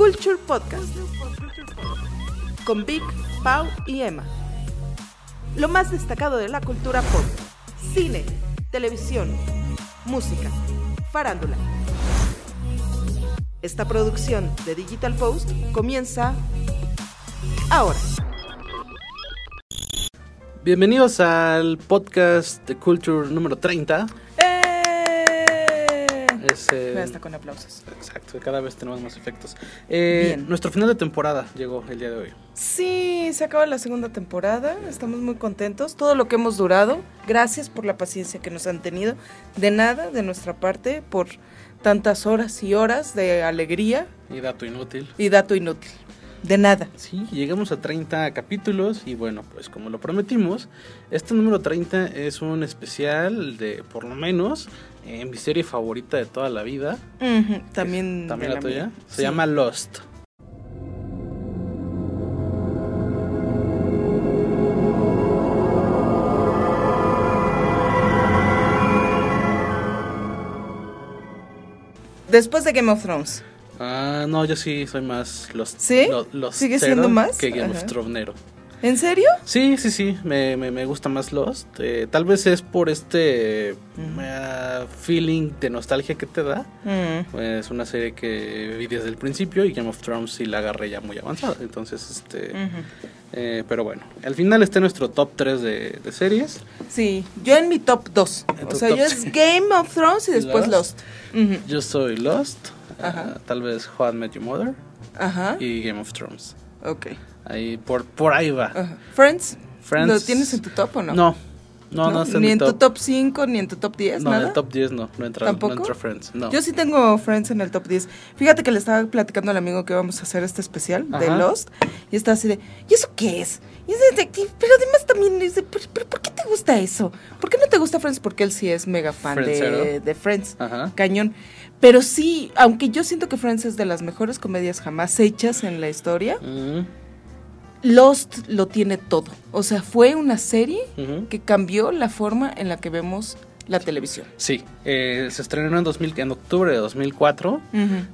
Culture Podcast con Vic, Pau y Emma. Lo más destacado de la cultura pop, cine, televisión, música, farándula. Esta producción de Digital Post comienza ahora. Bienvenidos al podcast de Culture número 30. ¡Eh! Está con aplausos. Exacto, cada vez tenemos más efectos. Eh, Bien. Nuestro final de temporada llegó el día de hoy. Sí, se acaba la segunda temporada, estamos muy contentos. Todo lo que hemos durado, gracias por la paciencia que nos han tenido. De nada, de nuestra parte, por tantas horas y horas de alegría Y dato inútil. y dato inútil. De nada. Sí, llegamos a 30 capítulos y bueno, pues como lo prometimos, este número 30 es un especial de, por lo menos, eh, mi serie favorita de toda la vida. También, ¿También de la tuya? mía. Se Sí. llama Lost. Después de Game of Thrones. Ah, no, yo sí soy más Lost. ¿Sí? ¿Sigue siendo más? Que Game of Ajá. ¿En serio? Sí, sí, sí, me, me, me gusta más Lost. Eh, tal vez es por este Ujú. eh, feeling de nostalgia que te da. Mm. Es una serie que vi desde el principio y Game of Thrones sí la agarré ya muy avanzada. Entonces, este. Eh, pero bueno, al final está nuestro top 3 de, de series. Sí, yo en mi top 2. En O sea, yo es Game of Thrones y después Lost. Yo soy Lost, Ajá. ah, tal vez How I Met Your Mother Ajá. y Game of Thrones. Ok. Ahí, por, por ahí va. Ajá. Friends. Friends. ¿Lo tienes en tu top o no? No, no, no, está Ni mi en tu top 5, ni en tu top 10, No, en nada. el top 10 no, no entra, ¿Tampoco? no entra Friends. No. Yo sí tengo Friends en el top 10. Fíjate que le estaba platicando al amigo que íbamos a hacer este especial de Ajá. Lost. Y está así de, ¿y eso qué es? Y es detective, pero además también de, ¿pero, pero por qué te gusta eso? ¿Por qué no te gusta Friends? Porque él sí es mega fan de, de Friends. Ajá. Cañón. Pero sí, aunque yo siento que Friends es de las mejores comedias jamás hechas en la historia, Mm, Lost lo tiene todo. O sea, fue una serie que cambió la forma en la que vemos la televisión. Sí, eh, se estrenó en, 2000, en octubre de 2004. Ujú.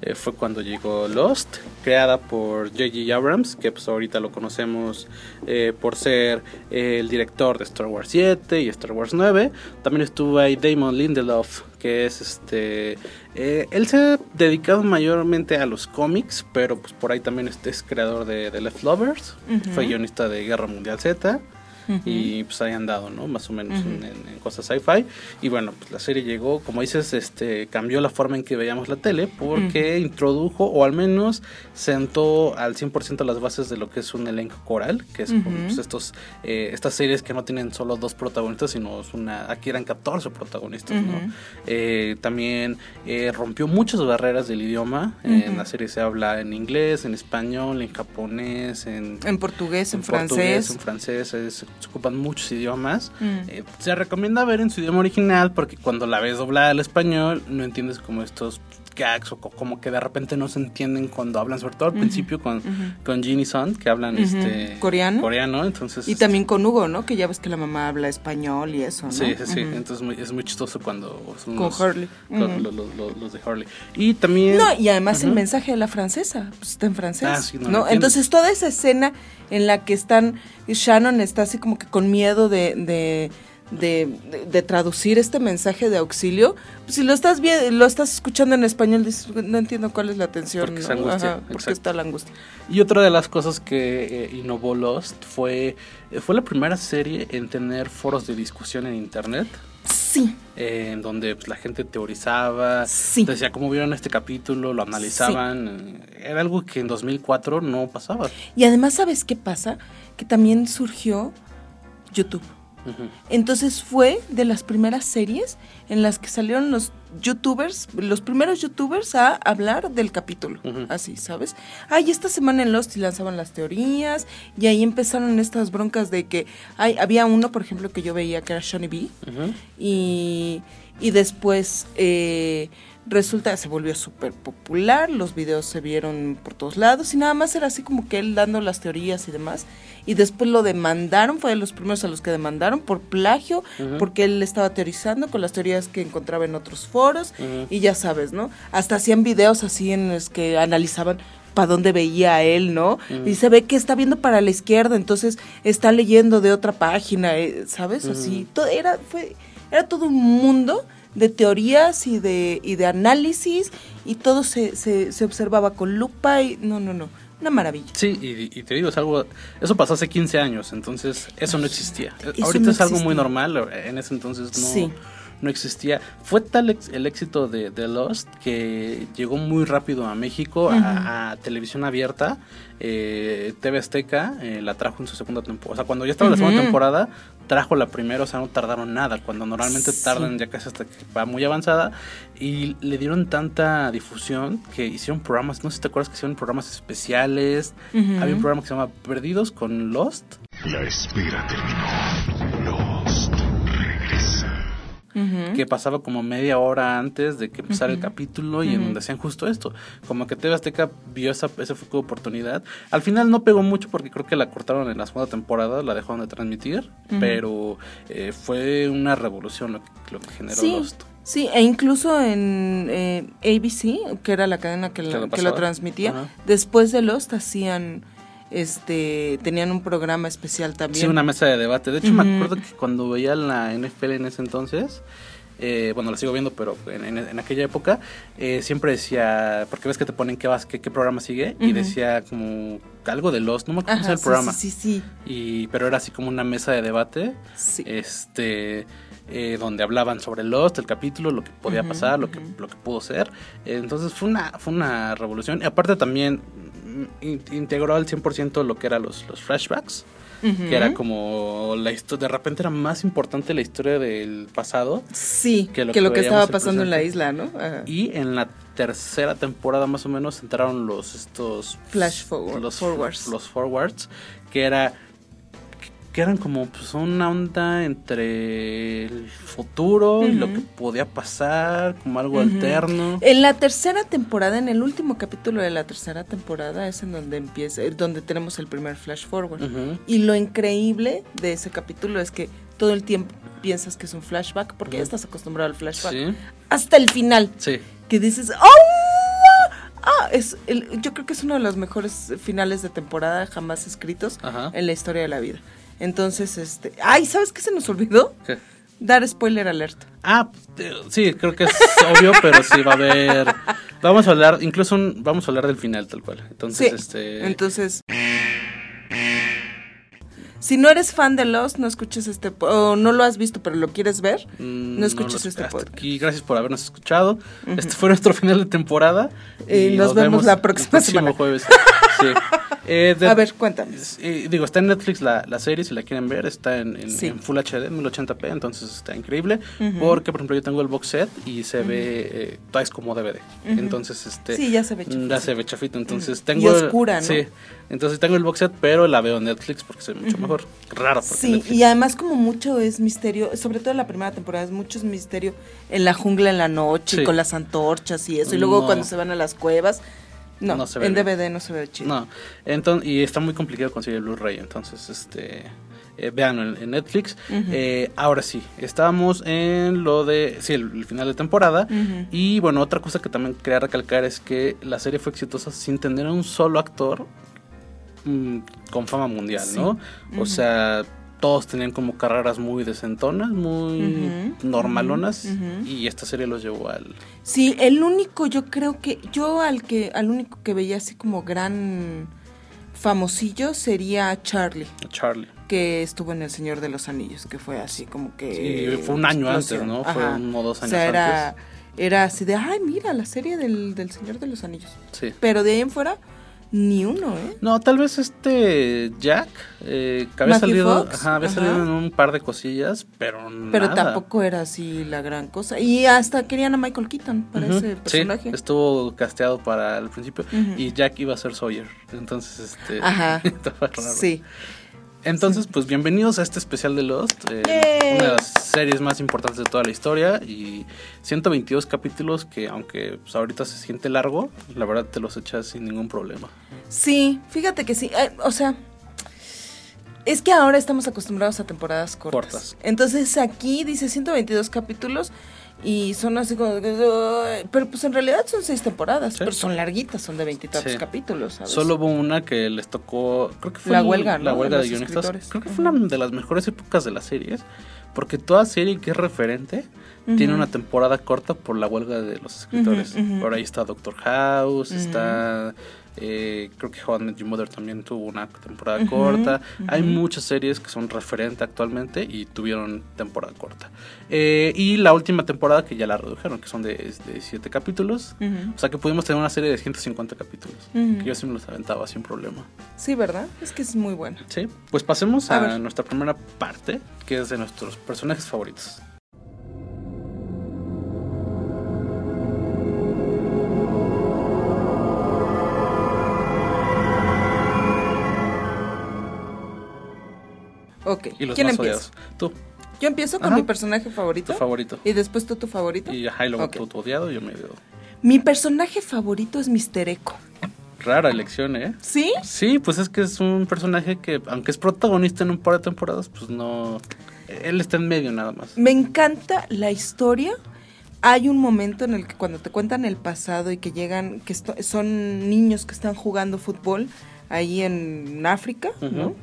eh, fue cuando llegó Lost, creada por J.J. Abrams, que pues ahorita lo conocemos eh, por ser el director de Star Wars 7 y Star Wars 9. También estuvo ahí Damon Lindelof, que es este... él se ha dedicado mayormente a los cómics, pero pues por ahí también este es creador de, de Leftovers, Ujú. fue guionista de Guerra Mundial Z. Ujú. y pues ahí han dado, ¿no? Más o menos Ujú. en, en- en cosas sci-fi. Y bueno, pues la serie llegó, como dices, este cambió la forma en que veíamos la tele porque introdujo o al menos sentó al 100% las bases de lo que es un elenco coral, que es Ujú. pues, estos eh, estas series que no tienen solo dos protagonistas, sino es una aquí eran 14 protagonistas. ¿no? Eh, también eh, rompió muchas barreras del idioma. En la serie se habla en inglés, en español, en japonés, en En portugués, en, portugués, francés. en francés, es- se ocupan muchos idiomas. Mm. Eh, se recomienda ver en su idioma original porque cuando la ves doblada al español no entiendes como estos gags o co- como que de repente no se entienden cuando hablan, sobre todo al principio con, ujú. con Jin y Son, que hablan este ¿Coreano? coreano, entonces Y también con Hugo, ¿no? Que ya ves que la mamá habla español y eso, ¿no? Sí, sí. Entonces muy- es muy chistoso cuando son Con los, Hurley. con los, los- los- los de Hurley. Y también... No, y además el mensaje de la francesa, pues está en francés. Ah, sí, no. Entonces toda esa escena en la que están, Shannon está así como que con miedo de, de, de, de- de traducir este mensaje de auxilio, pues si lo estás vi- lo estás escuchando en español, dices, no entiendo cuál es la tensión. Porque angustia, Ajá, porque está la angustia. Y otra de las cosas que eh, innovó Lost fue, eh, fue la primera serie en tener foros de discusión en internet. Sí, eh, en donde pues, la gente teorizaba, Sí. decía cómo vieron este capítulo, lo analizaban. Era algo que en 2004 no pasaba. y además, ¿sabes qué pasa? Que también surgió YouTube. Entonces fue de las primeras series en las que salieron los youtubers, los primeros youtubers a hablar del capítulo, así, ¿sabes? Ay, esta semana en Lost y lanzaban las teorías y ahí empezaron estas broncas de que ay, había uno, por ejemplo, que yo veía que era Shawnee B y, y después eh, resulta que se volvió súper popular, los videos se vieron por todos lados y nada más era así como que él dando las teorías y demás. Y después lo demandaron, fue de los primeros a los que demandaron por plagio, porque él estaba teorizando con las teorías que encontraba en otros foros y ya sabes, ¿no? Hasta hacían videos así en los que analizaban para dónde veía él, ¿no? Mm. Y se ve que está viendo para la izquierda, entonces está leyendo de otra página, eh, ¿sabes? Así, todo era, fue, era todo un mundo de teorías y de, y de análisis y todo se, se, se observaba con lupa y no, no, no, una maravilla. Sí, y, y te digo, es algo, eso pasó hace 15 años, entonces eso no existía. Eso Ahorita no es algo muy normal, en ese entonces no, Sí. No existía. Fue tal el éxito de, de Lost que llegó muy rápido a México, a, a televisión abierta. Eh, TV Azteca eh, la trajo en su segunda temporada. O sea, cuando ya estaba la segunda temporada, trajo la primera, o sea, no tardaron nada. Cuando normalmente Sí. tardan ya casi hasta que va muy avanzada. Y le dieron tanta difusión que hicieron programas, no sé si te acuerdas que hicieron programas especiales. Había un programa que se llama Perdidos con Lost. La espera terminó. Que pasaba como media hora antes de que empezara el capítulo y en donde hacían justo esto. Como que TV Azteca vio esa, esa fue oportunidad. Al final no pegó mucho porque creo que la cortaron en la segunda temporada, la dejaron de transmitir, pero eh, fue una revolución lo que, lo que generó Sí, Lost. sí, e incluso en eh, ABC, que era la cadena que, lo que lo transmitía, Ajá. después de Lost hacían, este, tenían un programa especial también. Sí, una mesa de debate. De hecho, me acuerdo que cuando veía la NFL en ese entonces, eh, bueno, la sigo viendo, pero en, en- en aquella época, eh, siempre decía, porque ves que te ponen qué, vas, qué, qué programa sigue, y decía como algo de Lost, no me acuerdo Ajá, el programa. sí, sí, sí, Y, pero era así como una mesa de debate, sí. este, eh, donde hablaban sobre Lost, el capítulo, lo que podía pasar, lo que, lo que pudo ser. Entonces fue una, fue una revolución. Y aparte también mm, in- integró al 100% lo que eran los, los flashbacks, Que era como la historia, de repente era más importante la historia del pasado. Sí, que que lo lo que estaba pasando en la isla, ¿no? Ajá. Y en la tercera temporada más o menos entraron los estos Flash forward- los forwards. los forwards que era que eran como pues una onda entre el futuro y lo que podía pasar como algo alterno En la tercera temporada, en el último capítulo de la tercera temporada, es en donde empieza, eh, donde tenemos el primer flash forward. Y lo increíble de ese capítulo es que todo el tiempo piensas que es un flashback, porque ya estás acostumbrado al flashback. sí Hasta el final, sí que dices, ¡Oh! Ah, es el- yo creo que es uno de los mejores finales de temporada jamás escritos Ajá. en la historia de la vida. Entonces, este. ¡Ay! ¿Sabes qué se nos olvidó? ¿Qué? Dar spoiler alert. Ah, eh, sí, creo que es obvio, pero sí va a haber. Vamos a hablar, incluso un- vamos a hablar del final tal cual. Entonces, Sí. este. Entonces. Si no eres fan de Lost, no escuches este o no lo has visto pero lo quieres ver, mm, no escuches este podcast. aquí, gracias por habernos escuchado. Este fue nuestro final de temporada. Y nos vemos la próxima el próximo semana. jueves. Sí. Eh, de- A ver, cuéntame. eh, digo, está en Netflix la, la serie, si la quieren ver, está en, en- Sí. en Full HD, 1080p, entonces está increíble. Porque, por ejemplo, yo tengo el box set y se ve, eh, es como DVD. Ujú. Entonces, este. Sí, ya se ve Ya chafita. se ve chafita, entonces tengo... Y oscura, ¿no? Sí, entonces tengo el box set, pero la veo en Netflix porque se ve mucho mejor. Raro, porque Sí, Netflix- y además como mucho es misterio, sobre todo la primera temporada, es mucho misterio en la jungla en la noche, Sí. y con las antorchas y eso, y luego No. cuando se van a las cuevas, no, No se ve en bien. DVD no se ve chido. No, entonces, y está muy complicado conseguir el Blu-ray, entonces, este... Eh, véanlo en, en Netflix. Eh, ahora sí, estábamos en lo de, sí, el, el final de temporada. Y bueno, otra cosa que también quería recalcar es que la serie fue exitosa sin tener a un solo actor mm, con fama mundial, Sí. ¿no? O sea, todos tenían como carreras muy decentonas, muy normalonas. Y esta serie los llevó al... Sí, el único, yo creo que, yo al que, al único que veía así como gran famosillo sería Charlie, Charlie. que estuvo en El Señor de los Anillos, que fue así como que... Sí, fue un año antes. ¿no? Fue uno o dos O años sea, era, antes. era así de, ay, mira, la serie del, del Señor de los Anillos. Sí. Pero de ahí en fuera, ni uno, ¿eh? No, tal vez este Jack, eh, que había salido, ajá, había ajá. salido en un par de cosillas, pero Pero nada. tampoco era así la gran cosa. Y hasta querían a Michael Keaton para ese personaje. Sí, estuvo casteado para el principio y Jack iba a ser Sawyer. Entonces, este. Ajá. estaba raro. Sí. Entonces, pues bienvenidos a este especial de Lost. eh, una de las series más importantes de toda la historia. Y 122 capítulos que, aunque pues, ahorita se siente largo, la verdad te los echas sin ningún problema. Sí, fíjate que sí. Eh, o sea, es que ahora estamos acostumbrados a temporadas cortas. Cortas. Entonces aquí dice 122 capítulos Y son así como... Pero pues en realidad son seis temporadas, Sí. pero son larguitas, son de veintitantos Sí. capítulos, ¿sabes? Solo hubo una que les tocó, creo que fue La el- huelga, la ¿no? huelga de de guionistas. escritores. Creo que fue una de las mejores épocas de las series, porque toda serie que es referente tiene una temporada corta por la huelga de los escritores. Ujú. Por ahí está Doctor House, está eh, creo que How I Met Your Mother también tuvo una temporada corta. Hay muchas series que son referente actualmente y tuvieron temporada corta. Eh, y la última temporada que ya la redujeron, que son de, de siete capítulos. O sea que pudimos tener una serie de 150 capítulos. Que yo sí me los aventaba sin problema. Sí, ¿verdad? Es que es muy buena. Sí, pues pasemos A nuestra primera parte, que es de nuestros personajes favoritos. Ok, Y los ¿quién más empieza? odiados. Tú, Yo empiezo con Ajá. mi personaje favorito. tu favorito. Y después tú tu favorito. Y ajá, y luego Ok. tú, tu odiado y yo me odiado. Mi personaje favorito es Mr. Echo. Rara elección, ¿eh? ¿Sí? Sí, pues es que es un personaje que, aunque es protagonista en un par de temporadas, pues no. Él está en medio nada más. Me encanta la historia. Hay un momento en el que cuando te cuentan el pasado y que llegan, que esto- son niños que están jugando fútbol ahí en África, ¿no?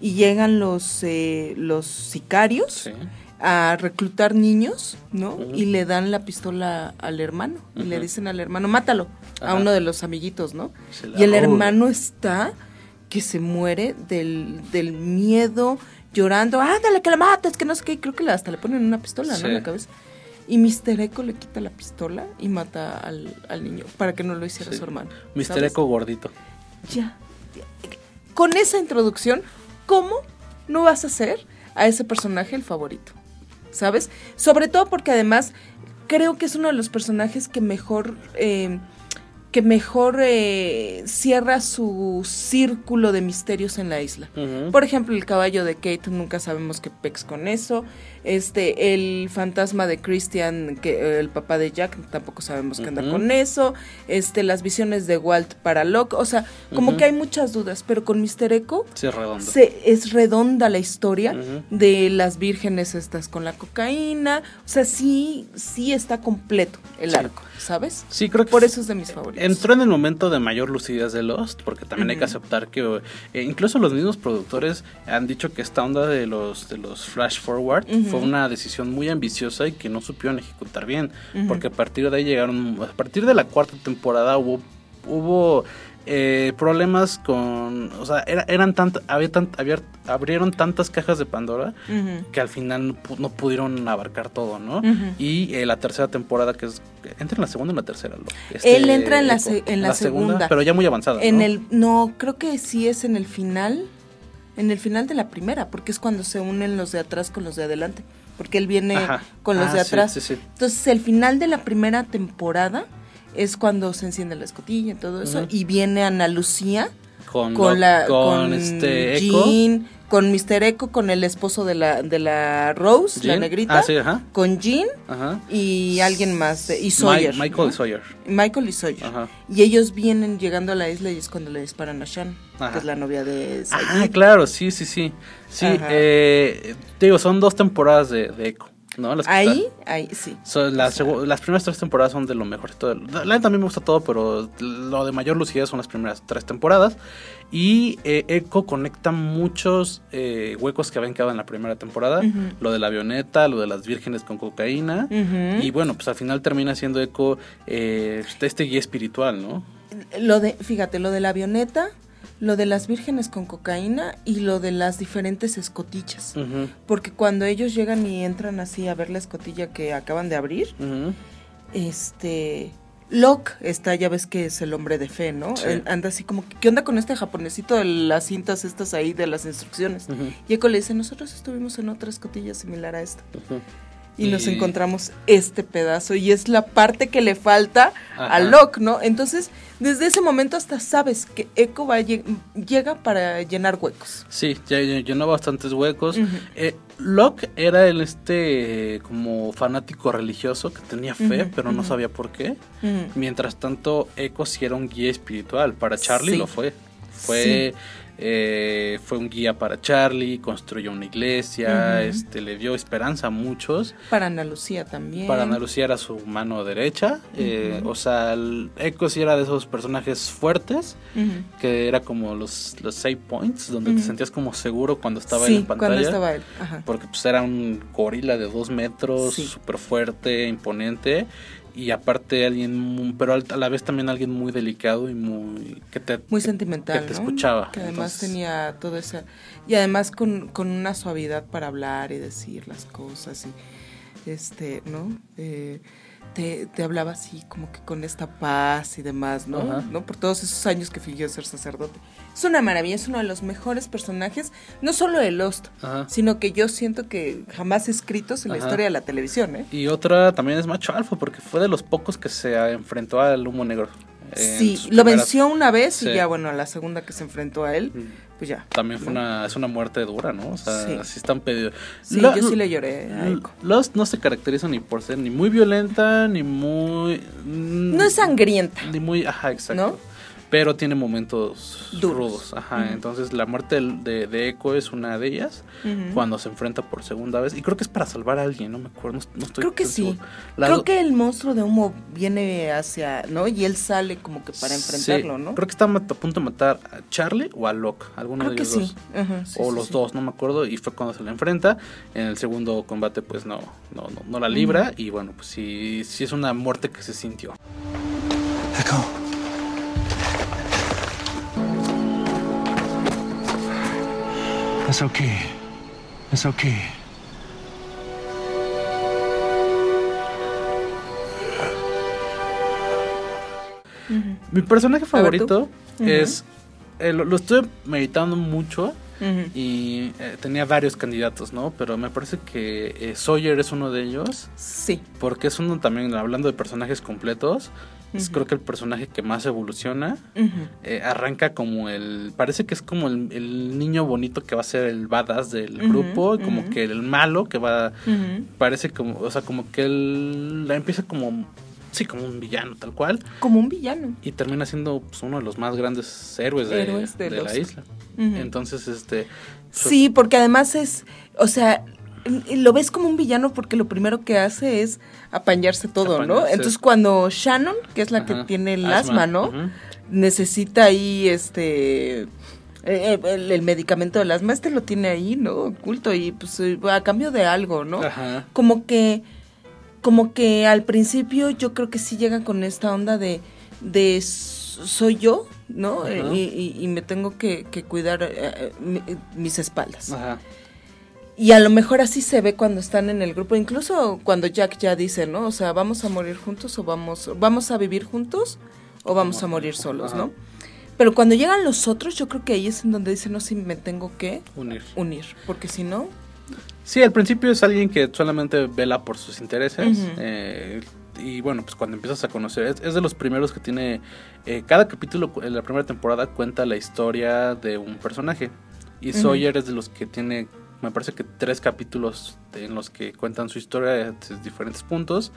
Y llegan los, eh, los sicarios Sí. a reclutar niños, ¿no? Y le dan la pistola al hermano. Y le dicen al hermano, mátalo. A uno de los amiguitos, ¿no? Y el hermano está que se muere del, del miedo, llorando, ándale, que la mates, que no sé qué. Creo que hasta le ponen una pistola, ¿no? En la cabeza. Y Mr. Echo le quita la pistola y mata al, al niño para que no lo hiciera Sí. su hermano. Mr. ¿sabes? Echo gordito. Ya. Con esa introducción, ¿cómo no vas a hacer a ese personaje el favorito? ¿Sabes? Sobre todo porque además creo que es uno de los personajes que mejor, eh, que mejor eh, cierra su círculo de misterios en la isla. Por ejemplo, el caballo de Kate, nunca sabemos qué pex con eso. Este, el fantasma de Christian, que eh, el papá de Jack, tampoco sabemos qué anda con eso. Este, las visiones de Walt para Locke, o sea, como que hay muchas dudas, pero con Mr. Echo Sí, se, es redonda la historia de las vírgenes estas con la cocaína. O sea, sí, sí está completo el Sí. arco, ¿sabes? Sí, creo que Por eso es de mis favoritos. Entró en el momento de mayor lucidez de Lost, porque también hay que aceptar que eh, incluso los mismos productores han dicho que esta onda de los de los flash forward. Fue una decisión muy ambiciosa y que no supieron ejecutar bien, porque a partir de ahí llegaron, a partir de la cuarta temporada hubo hubo eh, problemas con, o sea, era- eran tant, había tant- había- abrieron tantas cajas de Pandora que al final no, pu- no pudieron abarcar todo, ¿no? Y eh, la tercera temporada, que es. Entra en la segunda o en la tercera, este, Él entra en la se- en la segunda. Pero ya muy avanzada. En ¿no? el no, creo que sí es en el final, en el final de la primera, porque es cuando se unen los de atrás con los de adelante, porque él viene Ajá. con los Ah, de atrás. sí, sí. Entonces, el final de la primera temporada es cuando se enciende la escotilla y todo eso y viene Ana Lucía Con, con la con, con este Echo. Jean, con Mr. Echo, con el esposo de la de la Rose, la negrita, Ah, sí, ajá. con Jean Ajá. y alguien más de- y Sawyer. Michael ¿no? Sawyer. Michael y Sawyer. Ajá. Y ellos vienen llegando a la isla y es cuando le disparan a Ajá. que es la novia de Ah, Sayid. claro, sí, sí, sí. Sí, eh, te digo, son dos temporadas de, de Echo, ¿no? Las que Ahí, ahí, sí. Las, primeras tres temporadas son de lo mejor. La neta también me gusta todo, pero lo de mayor lucidez son las primeras tres temporadas. Y eh, Echo conecta muchos eh, huecos que habían quedado en la primera temporada. Lo de la avioneta, lo de las vírgenes con cocaína. Y bueno, pues al final termina siendo Echo eh, este guía espiritual, ¿no? Lo de, fíjate, lo de la avioneta, lo de las vírgenes con cocaína y lo de las diferentes escotillas. Porque cuando ellos llegan y entran así a ver la escotilla que acaban de abrir, este Locke está, ya ves que es el hombre de fe, ¿no? Sí. Él anda así como, ¿qué onda con este japonesito de las cintas estas ahí de las instrucciones? Y Echo le dice, nosotros estuvimos en otra escotilla similar a esta. Y, nos encontramos este pedazo y es la parte que le falta Ajá. a Locke, ¿no? Entonces, desde ese momento hasta sabes que Echo va llega para llenar huecos. Sí, ya ya llenó bastantes huecos. Eh, Locke era el este como fanático religioso que tenía fe, pero no sabía por qué. Mientras tanto, Echo sí era un guía espiritual. Para Charlie Sí. lo fue. Fue, eh, fue un guía para Charlie, construyó una iglesia, este, le dio esperanza a muchos. Para Ana Lucía también. Para Ana Lucía era su mano derecha. eh, o sea, Echo sí era de esos personajes fuertes, que era como los, los save points, donde te sentías como seguro cuando estaba sí, en pantalla. cuando estaba él. Ajá. Porque pues era un gorila de dos metros, Sí. súper fuerte, imponente. Y aparte alguien, pero a la vez también alguien muy delicado y muy... que te, Muy sentimental, que te ¿no? escuchaba. Que además Entonces, tenía todo ese... Y además con, con una suavidad para hablar y decir las cosas y... Este, ¿no? Eh, te, te hablaba así como que con esta paz y demás, ¿no? Ajá. ¿no? Por todos esos años que fingió ser sacerdote. Es una maravilla, es uno de los mejores personajes, no solo de Lost, Ajá. sino que yo siento que jamás escritos en la historia de la televisión, ¿eh? Y otra también es Macho Alfa, porque fue de los pocos que se enfrentó al humo negro. Sí, lo primeras- venció una vez Sí. y ya, bueno, a la segunda que se enfrentó a él, pues ya. También fue una, es una muerte dura, ¿no? O sea, Sí. sí, están pedidos. Sí, yo sí le lloré a Echo. Lost no se caracteriza ni por ser ni muy violenta, ni muy... mm, No es sangrienta. Ni muy, ajá, exacto. ¿No? Pero tiene momentos Duros. rudos, ajá. Ujú. Entonces la muerte de, de Echo es una de ellas, Ujú. cuando se enfrenta por segunda vez. Y creo que es para salvar a alguien, no me acuerdo, no, no estoy Creo que sí. La Creo que el monstruo de humo viene hacia, ¿no? Y él sale como que para enfrentarlo, Sí, ¿no? Creo que está a punto de matar a Charlie o a Locke, alguno Creo de que ellos sí. dos. Ajá, sí, o sí, los sí. dos, no me acuerdo, y fue cuando se la enfrenta. En el segundo combate, pues no, no, no, no la libra, y bueno, pues sí, sí es una muerte que se sintió. Echo. It's okay. It's okay. Mi personaje ver, favorito es. eh, lo, lo estoy meditando mucho y eh, tenía varios candidatos, ¿no? Pero me parece que eh, Sawyer es uno de ellos. Sí. Porque es uno también, hablando de personajes completos, es creo que el personaje que más evoluciona. Eh, arranca como el. Parece que es como el, el niño bonito que va a ser el badass del Ujú, grupo, y como que el malo que va. Parece como. O sea, como que él la empieza como. Sí, como un villano, tal cual. Como un villano. Y termina siendo pues, uno de los más grandes héroes de, Héroes de de la isla. Entonces, este. Sí, porque además es, o sea, lo ves como un villano porque lo primero que hace es apañarse todo, ¿no? Entonces cuando Shannon, que es la que tiene el asma, asma, ¿no? Necesita ahí este eh, eh, el, el medicamento del asma, este lo tiene ahí, ¿no? Oculto y pues eh, a cambio de algo, ¿no? Ajá. Como que como que al principio yo creo que sí llegan con esta onda de de soy yo, ¿no? Y, y- y me tengo que, que cuidar eh, mi- mis espaldas. Ajá. Y a lo mejor así se ve cuando están en el grupo, incluso cuando Jack ya dice, ¿no? O sea, vamos a morir juntos o vamos, vamos a vivir juntos o vamos a morir solos. ¿no? Pero cuando llegan los otros, yo creo que ahí es en donde dicen, no, sí, me tengo que Unir. unir, porque si no, Sí, al principio es alguien que solamente vela por sus intereses. Eh, y bueno, pues cuando empiezas a conocer, es, es de los primeros que tiene. eh, cada capítulo en la primera temporada cuenta la historia de un personaje. Y. Sawyer es de los que tiene, me parece que tres capítulos en los que cuentan su historia desde diferentes puntos.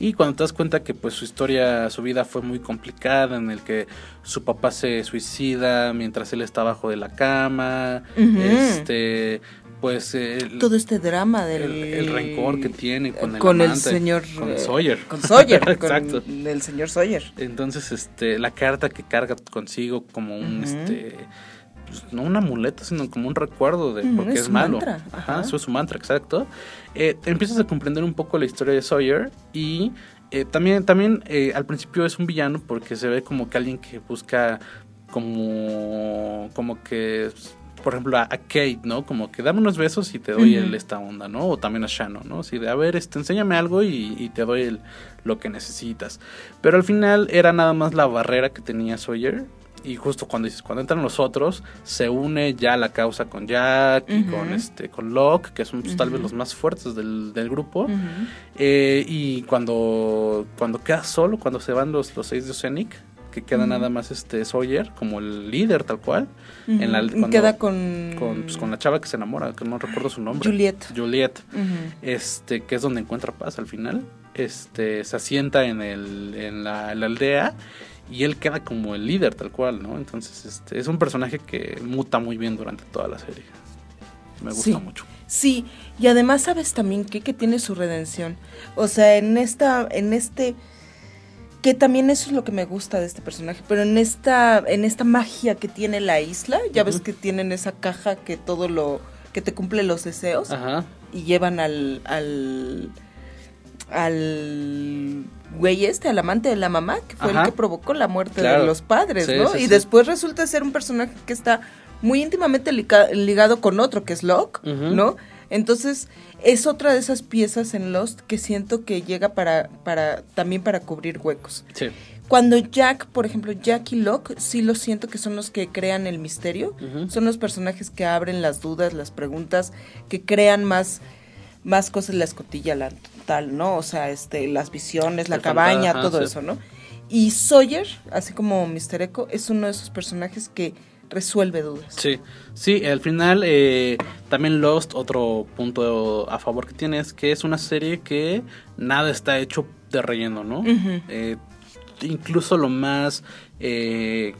Y cuando te das cuenta que pues su historia, su vida fue muy complicada, en el que su papá se suicida mientras él está abajo de la cama, este, pues el- todo este drama del... el, el rencor que tiene con el, con el amante, señor... con eh, Sawyer. Con Sawyer, Exacto. con el señor Sawyer. Entonces, este, la carta que carga consigo como un, este, pues, no un amuleto, sino como un recuerdo de Ujú, porque es es, su malo. mantra, Ajá, eso es su mantra, exacto. Eh, empiezas a comprender un poco la historia de Sawyer y eh, también, también eh, al principio es un villano porque se ve como que alguien que busca como, como que por ejemplo, a, a Kate, ¿no? Como que dame unos besos y te doy el, esta onda, ¿no? O también a Shannon, ¿no? Así de, a ver, este, enséñame algo y, y te doy el, lo que necesitas. Pero al final era nada más la barrera que tenía Sawyer. Y justo cuando dices, cuando entran los otros, se une ya la causa con Jack y con este, con Locke, que son pues, tal vez los más fuertes del, del grupo. Eh, y cuando, cuando queda solo, cuando se van los, los seis de Oceanic, que queda nada más este Sawyer como el líder tal cual. En la- cuando- Queda con... con, pues, con la chava que se enamora, que no recuerdo su nombre. Juliet. Juliet. Este, que es donde encuentra paz al final. Este, se asienta en el, en la, en la aldea y él queda como el líder tal cual, ¿no? Entonces este, es un personaje que muta muy bien durante toda la serie. Me gusta Sí. mucho. Sí, y además sabes también que, que tiene su redención. O sea, en esta, en este, que también eso es lo que me gusta de este personaje, pero en esta, en esta magia que tiene la isla, ya ves que tienen esa caja que todo lo, que te cumple los deseos Ajá. y llevan al, al, al güey este, al amante de la mamá, que fue Ajá. el que provocó la muerte Claro. de los padres, Sí, ¿no? sí, y sí. después resulta ser un personaje que está muy íntimamente liga- ligado con otro, que es Locke. ¿no? Entonces, es otra de esas piezas en Lost que siento que llega para, para, también para cubrir huecos. Sí. Cuando Jack, por ejemplo, Jack y Locke, sí lo siento que son los que crean el misterio. Son los personajes que abren las dudas, las preguntas, que crean más, más cosas, la escotilla, la tal, ¿no? O sea, este, las visiones, la El cabaña, fantasma, todo sí. eso, ¿no? Y Sawyer, así como Mr. Echo, es uno de esos personajes que resuelve dudas. Sí, sí, al final eh, también Lost, otro punto a favor que tiene es que es una serie que nada está hecho de relleno, ¿no? Eh, incluso lo más eh,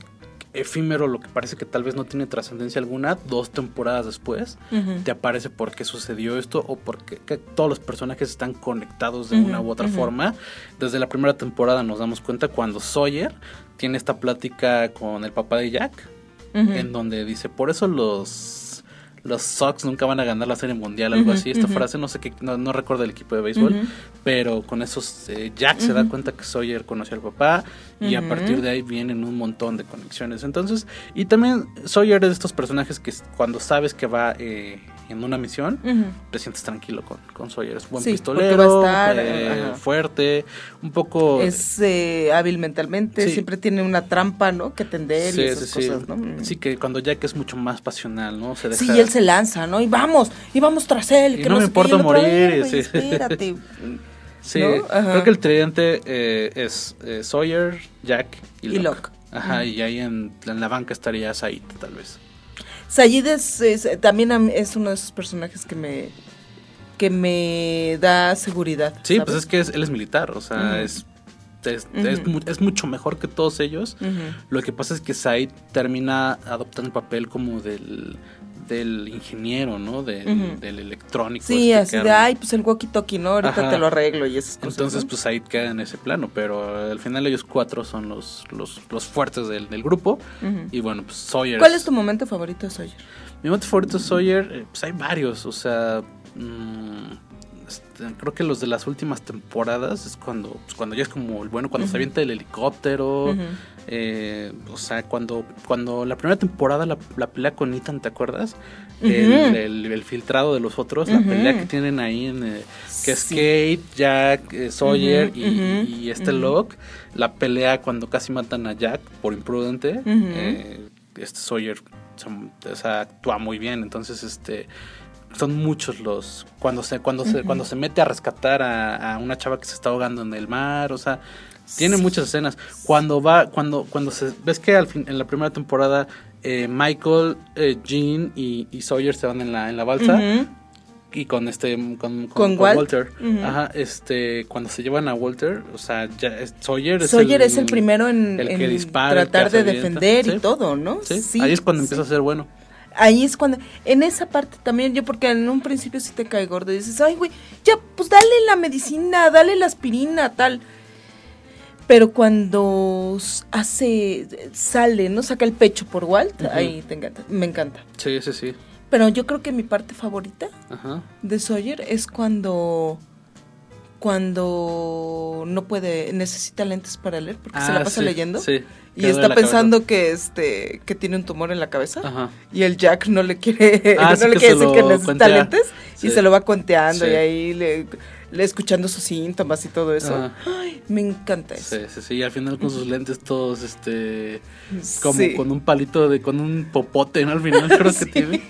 efímero, lo que parece que tal vez no tiene trascendencia alguna, dos temporadas después, te aparece por qué sucedió esto o porque que todos los personajes están conectados de una u otra forma. Desde la primera temporada nos damos cuenta cuando Sawyer tiene esta plática con el papá de Jack, en donde dice, por eso los los Sox nunca van a ganar la serie mundial, algo así. Esta frase, no sé qué, no, no recuerdo el equipo de béisbol, pero con esos eh, Jack se da cuenta que Sawyer conoció al papá y a partir de ahí vienen un montón de conexiones. Entonces, y también Sawyer es de estos personajes que cuando sabes que va eh, en una misión, te sientes tranquilo con, con Sawyer. Es buen Sí, pistolero, estar, eh, fuerte, un poco... Es eh, hábil mentalmente, Sí. siempre tiene una trampa, ¿no? Que tender y esas cosas, ¿no? Sí, que cuando Jack es mucho más pasional, ¿no? Se deja... Sí, él se lanza, ¿no? Y vamos, y vamos tras él. Y que no me qué, importa morir, "Eh, güey, sí. espérate. Sí, ¿no? Ajá. creo que el tridente eh, es eh, Sawyer, Jack y Y Locke. Locke. Ajá, y ahí en, en la banca estaría Said, tal vez. Sayid es, es- también es uno de esos personajes que me que me da seguridad. Sí, ¿sabes? pues es que es- él es militar, o sea, es, es, mucho mejor que todos ellos. Lo que pasa es que Said termina adoptando el papel como del, del ingeniero, ¿no? Del, electrónico. Sí, este así de, arma. ay, pues el walkie-talkie, ¿no? Ahorita Ajá. te lo arreglo y esas cosas. Entonces, ¿no? pues Said queda en ese plano, pero al final ellos cuatro son los, los, los fuertes del, del grupo. Y bueno, pues Sawyer. ¿Cuál es tu momento favorito de Sawyer? Mi momento favorito de Sawyer, eh, pues hay varios, o sea, mm, creo que los de las últimas temporadas es cuando, pues, cuando ya es como el bueno, cuando se avienta el helicóptero, eh, o sea, cuando, cuando la primera temporada la, la pelea con Ethan, ¿te acuerdas? El, el- el filtrado de los otros, la pelea que tienen ahí en... eh, que es Sí. Kate, Jack, eh, Sawyer y, este. Locke, la pelea cuando casi matan a Jack por imprudente, eh, este Sawyer o sea, actúa muy bien, entonces este son muchos los cuando se cuando se cuando se mete a rescatar a, a una chava que se está ahogando en el mar, o sea, tiene Sí. muchas escenas. Cuando va cuando cuando se ves que al fin en la primera temporada eh, Michael, eh, Jean y, y Sawyer se van en la en la balsa y con este con, Con Walt. Walter ajá este cuando se llevan a Walter o sea ya Sawyer es Sawyer el, es el primero en, el que en dispara, el que tratar de defender Sí. y todo, ¿no? sí, ahí es cuando sí. empieza a ser bueno Ahí es cuando, en esa parte también yo, porque en un principio sí te cae gordo y dices, ay, güey, ya, pues dale la medicina, dale la aspirina, tal. Pero cuando hace, sale, ¿no? Saca el pecho por Walt, ahí te encanta, me encanta. sí sí sí Pero yo creo que mi parte favorita ajá de Sawyer es cuando cuando no puede necesita lentes para leer porque se la Ah, pasa sí, leyendo sí y está pensando que este que tiene un tumor en la cabeza Ajá. y el Jack no le quiere Ah, no sí le quiere decir que necesita cuentea. lentes y se lo va cuenteando y ahí le, le escuchando sus síntomas y todo eso. Ay, me encanta eso Sí, sí, sí, y al final con sus lentes todos, este, como con un palito de, con un popote, ¿no? Al final creo que tiene.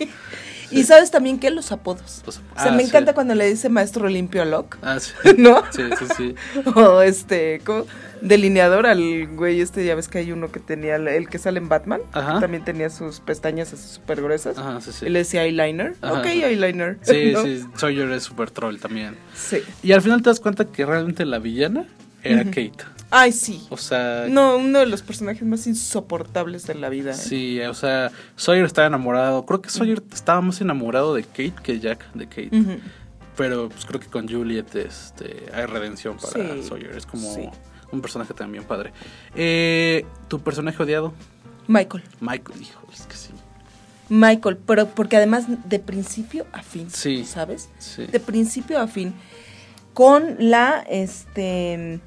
Y sabes también que los apodos Los- o sea ah, me sí. encanta cuando le dice maestro limpio a Locke Ah, sí. ¿no? Sí, sí, sí. O este, ¿cómo? Delineador al güey este, ya ves que hay uno que tenía, el- que sale en Batman, Ajá. que también tenía sus pestañas así súper gruesas. Ajá, sí, sí. Y le decía eyeliner. Ajá. Ok, eyeliner. Sí, ¿no? sí, Sawyer es super troll también. Sí. Y al final te das cuenta que realmente la villana era Ujú. Kate. Ay, sí. O sea, No, uno de los personajes más insoportables de la vida. ¿eh? sí, o sea, Sawyer estaba enamorado. Creo que Sawyer estaba más enamorado de Kate que Jack de Kate. Pero pues creo que con Juliet este, hay redención para Sí, Sawyer. Es como sí. un personaje también padre. Eh, ¿Tu personaje odiado? Michael. Michael, hijo, es que sí. Michael, pero porque además de principio a fin, Sí. ¿sabes? Sí. De principio a fin. Con la, este,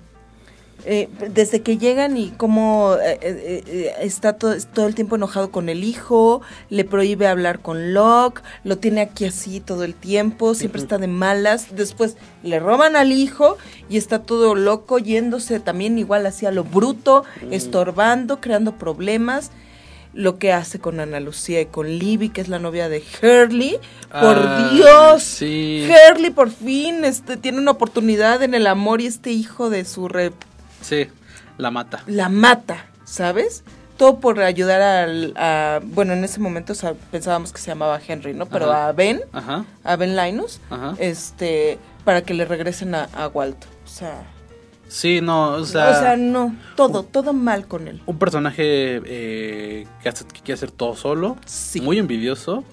eh, desde que llegan y como eh, eh, eh, está todo, todo el tiempo enojado con el hijo, le prohíbe hablar con Locke, lo tiene aquí así todo el tiempo, siempre está de malas, después le roban al hijo y está todo loco, yéndose también igual así a lo bruto, estorbando, creando problemas. Lo que hace con Ana Lucía y con Libby, que es la novia de Hurley. Por Ah, Dios. sí. Hurley por fin este, tiene una oportunidad en el amor y este hijo de su re Sí, la mata. la mata, ¿sabes? Todo por ayudar al, a, bueno, en ese momento pensábamos que se llamaba Henry, ¿no? Pero Ajá. a Ben, Ajá, a Ben Linus, ajá. este, para que le regresen a, a Walt. O sea, Sí, no, o o sea, sea, no, todo, todo mal con él. un personaje eh, que, hace, que quiere hacer todo solo, Sí. muy envidioso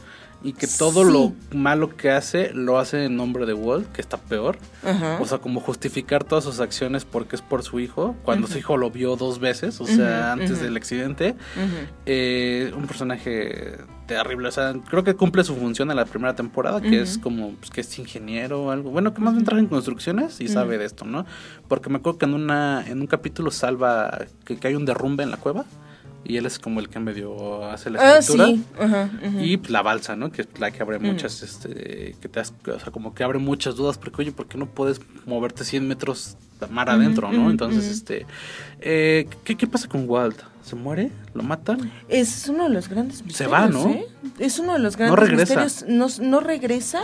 y que todo Sí. lo malo que hace lo hace en nombre de Walt, que está peor. Ajá. O sea, como justificar todas sus acciones porque es por su hijo, cuando su hijo lo vio dos veces, o sea, antes del accidente. Eh, un personaje terrible, o sea, creo que cumple su función en la primera temporada, que es como pues, que es ingeniero o algo. Bueno, que más bien trabaja en construcciones y sabe de esto, ¿no? Porque me acuerdo que en una en un capítulo salva que, que hay un derrumbe en la cueva y él es como el que medio hace la Ah, estructura. sí. Ujú. Y pues, la balsa, ¿no? Que es la que abre Ujú. muchas, este, que te has- o sea, como que abre muchas dudas, porque oye, ¿por qué no puedes moverte 100 metros mar adentro, no? Entonces, este, eh, ¿qué, ¿qué pasa con Walt? ¿Se muere? ¿Lo matan? Es uno de los grandes misterios. va, ¿no? ¿eh? Es uno de los grandes regresa. misterios. No, no regresa,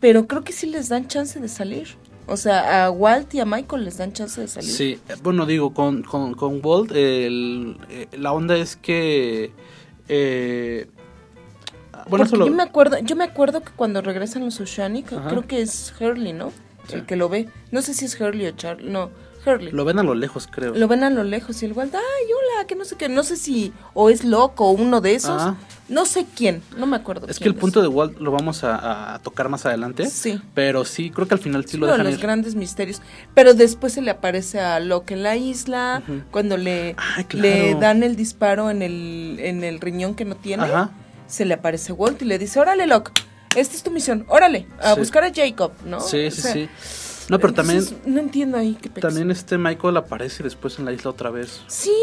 pero creo que sí les dan chance de salir. O sea, a Walt y a Michael les dan chance de salir. Sí, bueno, digo, con, con, con Walt, el- eh, la onda es que. eh, bueno, Porque eso lo- yo me acuerdo, yo me acuerdo que cuando regresan los Oceanic, Ajá. creo que es Hurley, ¿no? Sí. El que lo ve. No sé si es Hurley o Charlie. No, Hurley. lo ven a lo lejos, creo. Lo ven a lo lejos y el Walt, ay, hola, que no sé qué, no sé si o es loco o uno de esos, Ajá. no sé quién, no me acuerdo. es que el punto de Walt lo vamos a, a tocar más adelante. Sí. Pero sí, creo que al final sí lo uno de dejan los ir. grandes misterios. Pero después se le aparece a Locke en la isla, cuando le, Ay, claro. le dan el disparo en el, en el riñón que no tiene, Ajá. se le aparece Walt y le dice, órale Locke, esta es tu misión, órale, a Sí. buscar a Jacob, ¿no? Sí, O sí, sí. No, pero también, No entiendo ahí qué pex. también este Michael aparece después en la isla otra vez. Sí,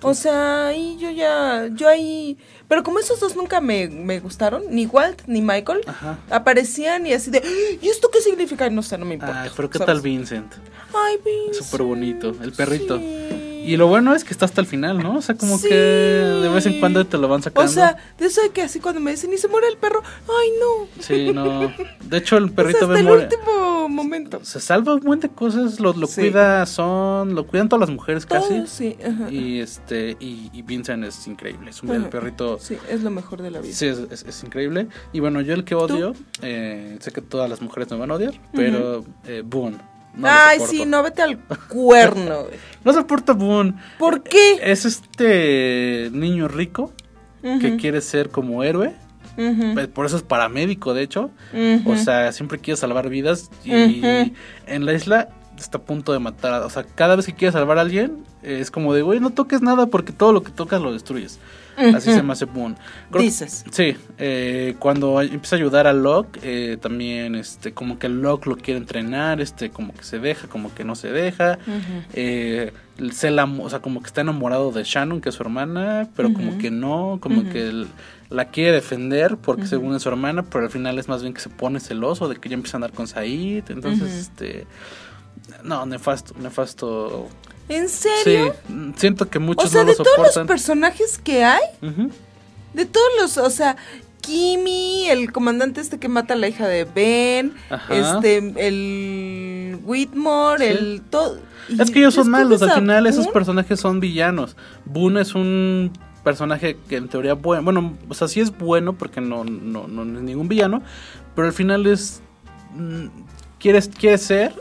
o sea, ahí yo ya, yo ahí, pero como esos dos nunca me, me gustaron, ni Walt ni Michael, Ajá. aparecían y así de, ¿y esto qué significa? No sé, no me importa. Ay, pero ¿qué ¿sabes? tal Vincent? Ay, Vincent. Súper bonito, el perrito. Sí. Y lo bueno es que está hasta el final, ¿no? O sea, como Sí. que de vez en cuando te lo van sacando. O sea, de eso de que así cuando me dicen, y se muere el perro, ay, no. Sí, no. De hecho, el O sea, perrito hasta el último momento. Se salva un buen de cosas, lo, lo Sí. cuida Son, lo cuidan todas las mujeres casi. Todo, sí, ajá. Y este, y, y Vincent es increíble. Es un Ajá. perrito. Sí, es lo mejor de la vida. Sí, es, es- es increíble. Y bueno, yo el que odio, eh, sé que todas las mujeres me van a odiar, pero eh, Boone. No ay, sí, no, vete al cuerno. güey. No soporto Boone. ¿Por qué? Es este niño rico que quiere ser como héroe. Pues, Por eso es paramédico, de hecho. O sea, siempre quiere salvar vidas. Y en la isla está a punto de matar. a- O sea, cada vez que quiere salvar a alguien, es como de, güey, no toques nada porque todo lo que tocas lo destruyes. Así se me hace Boone. Creo- Dices. Sí, eh, cuando empieza a ayudar a Locke, eh, también este, como que Locke lo quiere entrenar, este, como que se deja, como que no se deja. Eh, se la, o sea, como que está enamorado de Shannon, que es su hermana, pero como que no, como que el- la quiere defender porque según es su hermana, pero al final es más bien que se pone celoso de que ya empieza a andar con Said. Entonces, este. No, nefasto, nefasto. ¿En Sí, serio? mm, siento que o muchos sea, no de todos los personajes que hay, Ujú. de todos los, o sea, Kimi, el comandante este que mata a la hija de Ben, Ajá. este, el Whitmore, Sí. el todo. Es que ellos son malos, al final esos personajes son villanos. Boone es un personaje que en teoría bueno, bueno, o sea, sí es bueno porque no, no, no es ningún villano, pero al final es mm, quiere, quiere ser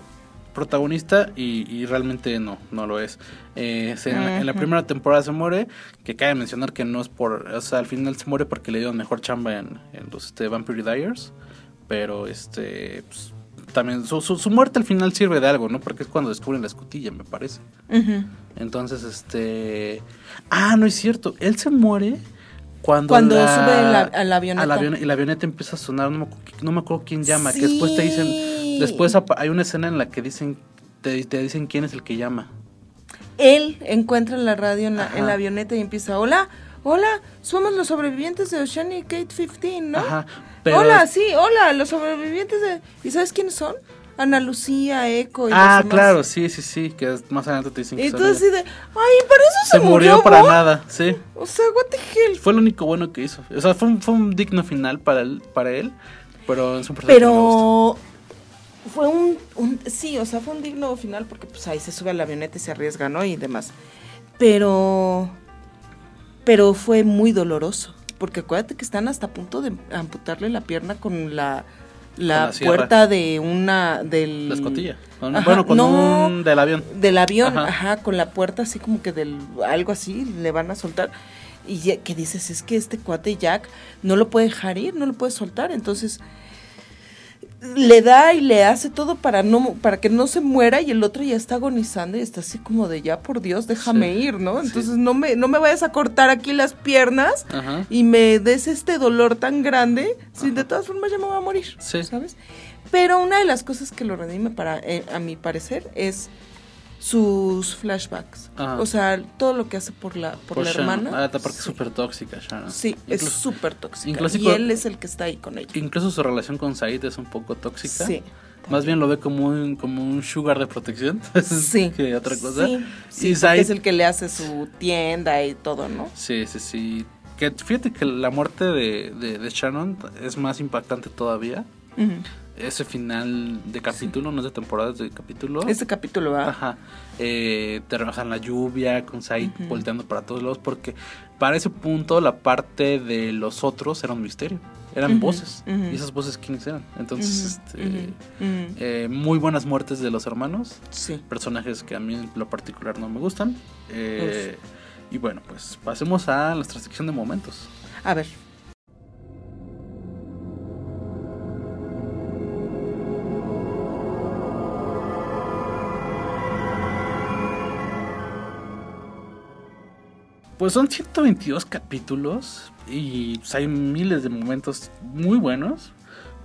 protagonista y, y realmente no, no lo es. Eh, se- En la primera temporada se muere, que cabe mencionar que no es por, o sea, al final se muere porque le dieron mejor chamba en, en los este, Vampire Diaries, pero este, pues, también su, su, su muerte al final sirve de algo, ¿no? Porque es cuando descubren la escotilla, me parece. Entonces, este, ah, no es cierto, él se muere. Cuando, Cuando la- sube la- a la avioneta. a la y la avioneta empieza a sonar, no me, no me acuerdo quién llama, que después te dicen, después hay una escena en la que dicen, te, te dicen quién es el que llama. Él encuentra la radio en la, Ajá. en la avioneta y empieza, hola, hola, somos los sobrevivientes de Oceanic Gate 15, ¿no? Ajá, pero- Hola, sí, hola, los sobrevivientes de... ¿Y sabes quiénes son? Ana Lucía, Eco y Ah, claro, sí, sí, sí, que más adelante te dicen que Y tú así de, ay, para eso se, se murió para Bob". nada, sí. O sea, what the hell. Fue lo único bueno que hizo. O sea, fue un, fue un digno final para él, para él pero es un personaje que me gusta. Fue un, un- sí, o sea, fue un digno final porque pues ahí se sube a la avioneta y se arriesga, ¿no? Y demás. Pero pero fue muy doloroso, porque acuérdate que están hasta a punto de amputarle la pierna con la la, puerta de una del La escotilla. Con- Ajá, bueno, con no, un del avión. del avión, Ajá. ajá. con la puerta así como que del algo así le van a soltar y ya- que dices es que este cuate Jack no lo puede dejar ir, no lo puede soltar, entonces le da y le hace todo para no para que no se muera y el otro ya está agonizando y está así como de ya por Dios déjame Sí, ir, ¿no? sí. Entonces no me no me vayas a cortar aquí las piernas Ajá. y me des este dolor tan grande, si de todas formas ya me voy a morir, Sí. ¿sabes? Pero una de las cosas que lo redime para eh, a mi parecer es sus flashbacks. Ajá. O sea, todo lo que hace por la por, Por la Shannon. hermana. Ah, es sí. súper tóxica, Shannon. Sí, es súper tóxica. incluso y él es el que está ahí con ella. Incluso su relación con Said es un poco tóxica. Sí. Más bien lo ve como un, como un sugar de protección. Sí. que otra cosa. Sí, sí, y porque Said, es el que le hace su tienda y todo, ¿no? Sí, sí, sí. Que fíjate que la muerte de, de, de Shannon es más impactante todavía. Ujú. Ese final de capítulo, no es de temporada, es de capítulo. Este capítulo va. Ajá. Eh, te rebajan la lluvia, con Ujú. volteando para todos lados, porque para ese punto la parte de los otros era un misterio. Eran voces. Y esas voces, ¿quiénes eran? Entonces, este, eh, muy buenas muertes de los hermanos. Sí. Personajes que a mí en lo particular no me gustan. Eh, y bueno, pues pasemos a nuestra sección de momentos. A ver. Pues son 122 capítulos y pues, hay miles de momentos muy buenos.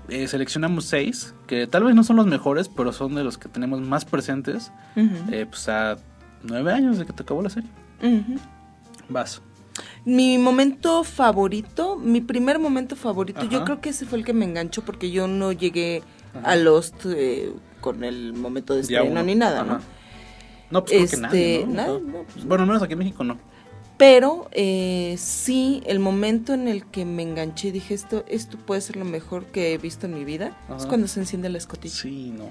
Eh, seleccionamos seis, que tal vez no son los mejores, pero son de los que tenemos más presentes. Eh, pues a nueve años de que te acabó la serie. Vas. Mi momento favorito, mi primer momento favorito, yo Ajá. creo que ese fue el que me enganchó porque yo no llegué a Lost eh, con el momento de estreno ni nada, Ajá. ¿no? No, pues creo Este, que nadie, ¿no? no, pues, bueno, al menos aquí en México no. Pero eh, sí, el momento en el que me enganché y dije esto, esto puede ser lo mejor que he visto en mi vida, es cuando se enciende la escotilla. Sí, no.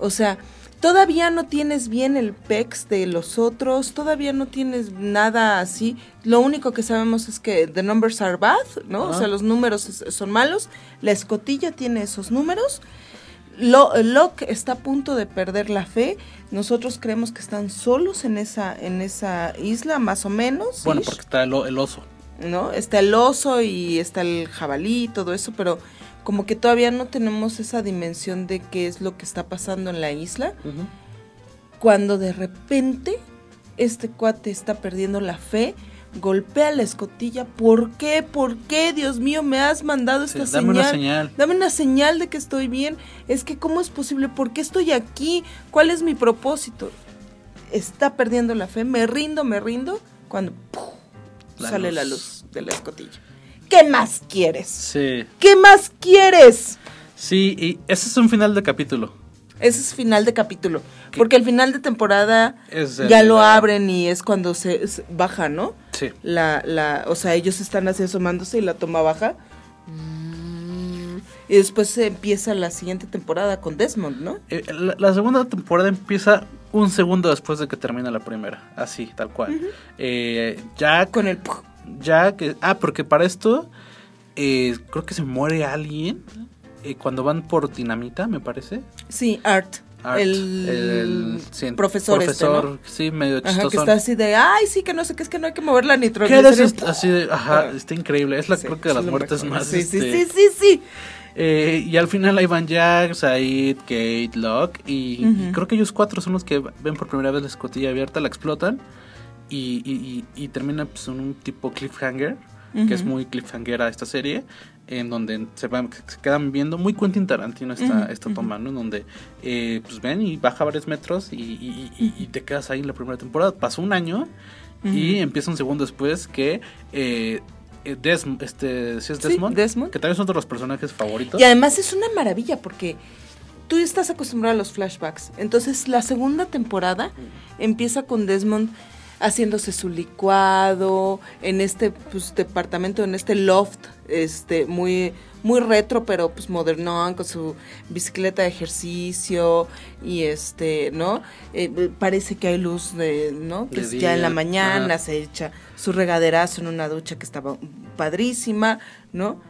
O sea, todavía no tienes bien el pex de los otros, todavía no tienes nada así. Lo único que sabemos es que the numbers are bad, ¿no? O sea, los números son malos. La escotilla tiene esos números. Lo, Locke está a punto de perder la fe. Nosotros creemos que están solos en esa, en esa isla, más o menos. Bueno, ish. porque está el oso. ¿no? Está el oso y está el jabalí y todo eso, pero como que todavía no tenemos esa dimensión de qué es lo que está pasando en la isla. Cuando de repente este cuate está perdiendo la fe, golpea la escotilla. ¿Por qué? ¿Por qué? Dios mío, me has mandado Sí, esta dame señal. una señal. Dame una señal de que estoy bien. Es que, ¿cómo es posible? ¿Por qué estoy aquí? ¿Cuál es mi propósito? Está perdiendo la fe. Me rindo, me rindo. Cuando ¡puf! La sale luz. la luz de la escotilla. ¿Qué más quieres? Sí. ¿Qué más quieres? Sí, y ese es un final de capítulo. Ese es final de capítulo. Porque el final de temporada el- ya lo abren y es cuando se, se baja, ¿no? Sí. La, la, o sea, ellos están así asomándose y la toma baja. Y después se empieza la siguiente temporada con Desmond, ¿no? Eh, la, la segunda temporada empieza un segundo después de que termina la primera. Así, tal cual. Eh, Jack. Con el... Jack. ah, porque para esto. eh, creo que se muere alguien. eh, cuando van por dinamita, me parece. Sí, Art. Art, el sí, profesor este, ¿no? sí, medio chistoso. que está así de, ay, sí, que no sé qué, es que no hay que mover la ¿Qué nitroglicerina. est- así de, ajá, Ah. está increíble. Es la Sí, creo que de las muertes mejor. más. Sí, sí, este, sí, sí, sí. eh, y al final hay Van Jack, Said, Kate, Locke. Y, y Ujú. creo que ellos cuatro son los que ven por primera vez la escotilla abierta, la explotan. Y, y, y, y termina pues, en un tipo cliffhanger, que es muy cliffhanger a esta serie. En donde se, van, se quedan viendo muy Quentin Tarantino esta, Ujú, esta toma, ¿no? En donde eh, pues ven y baja varios metros y, y- y- y te quedas ahí en la primera temporada. Pasó un año y empieza un segundo después que eh, eh, Des- este, ¿sí es Sí, Desmond? Desmond. Que también es otro de los personajes favoritos. Y además es una maravilla porque tú estás acostumbrado a los flashbacks. Entonces la segunda temporada empieza con Desmond haciéndose su licuado en este pues, departamento, en este loft, este muy muy retro pero pues modernón con su bicicleta de ejercicio y este no Eh, parece que hay luz de no que De es ya en la mañana se echa su regaderazo en una ducha que estaba padrísima no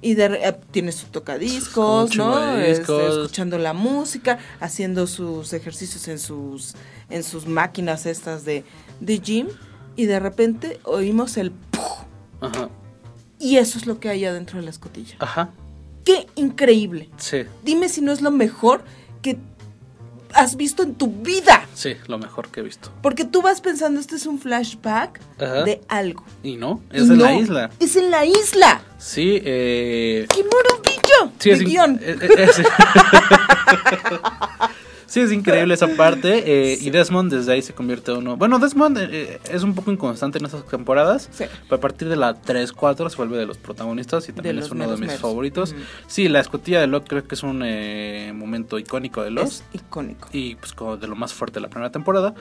y de, eh, tiene su tocadiscos, ¿no? Este, escuchando la música, haciendo sus ejercicios en sus en sus máquinas estas de, de gym y de repente oímos el ¡puf! Ajá. y eso es lo que hay adentro de la escotilla. Ajá. ¡Qué increíble! Sí, Dime si no es lo mejor que has visto en tu vida. sí, lo mejor que he visto. Porque tú vas pensando, este es un flashback Ajá. de algo. Y no, Y es en la isla. Es en la isla. Sí, eh. ¡Qué maravilla! Sí, de es, guion. eh, eh, es- Sí, es increíble esa parte. eh, Y Desmond desde ahí se convierte en uno. Bueno, Desmond eh, eh, es un poco inconstante en esas temporadas. Sí. Pero a partir de la 3-4 se vuelve de los protagonistas y también es los uno de mis meros. favoritos. Sí, la escotilla de Locke creo que es un eh, momento icónico de Lost. Es icónico. Y pues como de lo más fuerte de la primera temporada.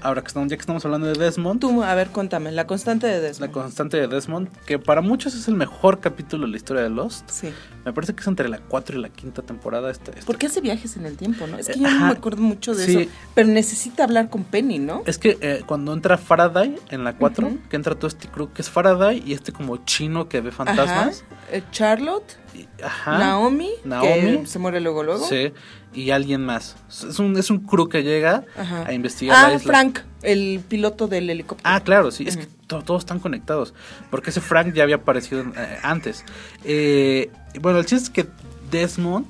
Ahora que estamos, ya que estamos hablando de Desmond, Tú, a ver, cuéntame, la constante de la Desmond. constante de Desmond, que para muchos es el mejor capítulo de la historia de Lost. Sí. Me parece que es entre la 4 y la quinta temporada. Este, este- Porque hace viajes en el tiempo, ¿no? Es que yo no acuerdo mucho de Sí. eso. Pero necesita hablar con Penny, ¿no? Es que eh, cuando entra Faraday en la 4, Ujú. que entra todo este crew que es Faraday y este como chino que ve fantasmas. Ajá. Eh, Charlotte, y- Ajá. Naomi, Naomi. que se muere luego, luego. Sí. Y alguien más. Es un, es un crew que llega Ajá. a investigar Ah, la isla. Frank, el piloto del helicóptero. Ah, claro, sí, es que to- todos están conectados. Porque ese Frank ya había aparecido eh, antes. Eh, bueno, el chiste es que Desmond,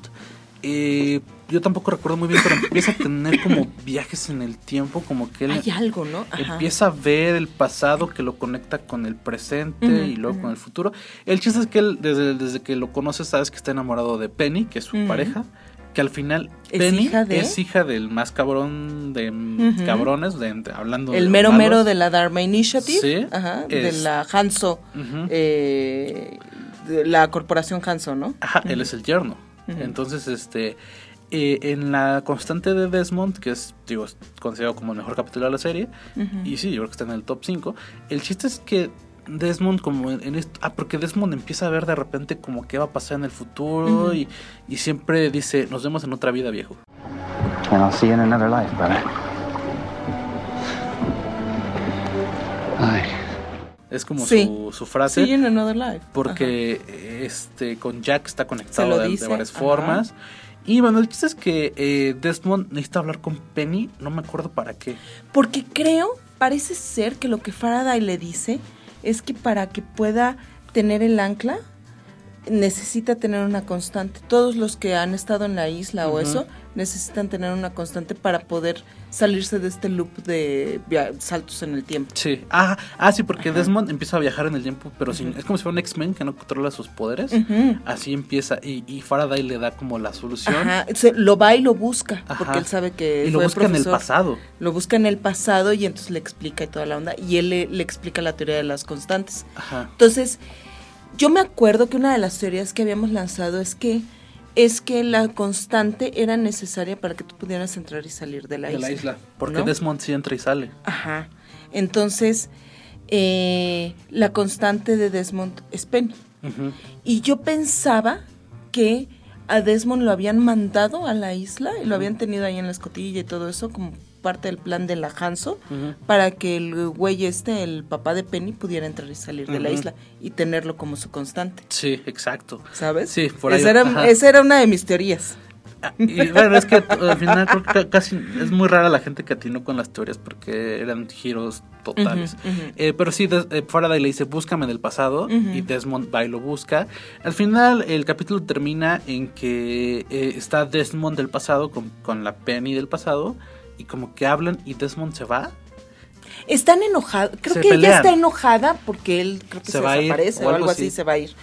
eh, yo tampoco recuerdo muy bien, pero empieza a tener como viajes en el tiempo, como que él Hay algo, ¿no? Ajá. empieza a ver el pasado que lo conecta con el presente y luego con el futuro. El chiste es que él, desde, desde que lo conoce, sabes que está enamorado de Penny, que es su pareja. Que al final ¿Es Penny hija de? es hija del más cabrón de cabrones, de, de- hablando de El mero malos. mero de la Dharma Initiative. Sí, Ajá. De la Hanso. Eh, de la corporación Hanso, ¿no? Ajá, él es el yerno. Entonces, este, eh, en la constante de Desmond, que es, digo, es considerado como el mejor capítulo de la serie, y sí, yo creo que está en el top 5, el chiste es que Desmond como en, en esto, ah, porque Desmond empieza a ver de repente como qué va a pasar en el futuro y, y siempre dice, nos vemos en otra vida, viejo. And I'll see you in another life, brother. Ay. Es como Sí. su, su frase. See you in another life. porque este con Jack está Se conectado lo de, de varias ajá. formas. Y bueno, el chiste es que eh, Desmond necesita hablar con Penny, no me acuerdo para qué. Porque creo, parece ser que lo que Faraday le dice es que para que pueda tener el ancla necesita tener una constante. Todos los que han estado en la isla o eso necesitan tener una constante para poder salirse de este loop de saltos en el tiempo. Sí. Ah, ah sí, porque Ajá. Desmond empieza a viajar en el tiempo, pero sin, Ujú. es como si fuera un X-Men que no controla sus poderes. Así empieza. Y, y Faraday le da como la solución. Ajá, se- lo va y lo busca, Ajá. porque él sabe que y lo fue busca en el pasado. Lo busca en el pasado y entonces le explica y toda la onda. Y él le, le explica la teoría de las constantes. Ajá. Entonces, yo me acuerdo que una de las teorías que habíamos lanzado es que es que la constante era necesaria para que tú pudieras entrar y salir de la de isla. la isla. Porque ¿no? Desmond sí entra y sale. Ajá. Entonces, eh, la constante de Desmond es Penny. Y yo pensaba que a Desmond lo habían mandado a la isla y lo habían tenido ahí en la escotilla y todo eso como parte del plan de la Hanso para que el güey este, el papá de Penny, pudiera entrar y salir de la isla y tenerlo como su constante. Sí, exacto. ¿Sabes? Sí, por ahí. Esa era, esa era una de mis teorías. Y bueno, es que al final creo que casi es muy rara la gente que atinó con las teorías porque eran giros totales. Eh, pero sí, Des- eh, Faraday le dice, búscame del pasado, y Desmond va y lo busca. Al final, el capítulo termina en que eh, está Desmond del pasado con, con la Penny del pasado, y como que hablan y Desmond se va. Están enojados. Creo Se que ella está enojada porque él creo que Se se, va a ir, desaparece o o algo así, así. se va a ir.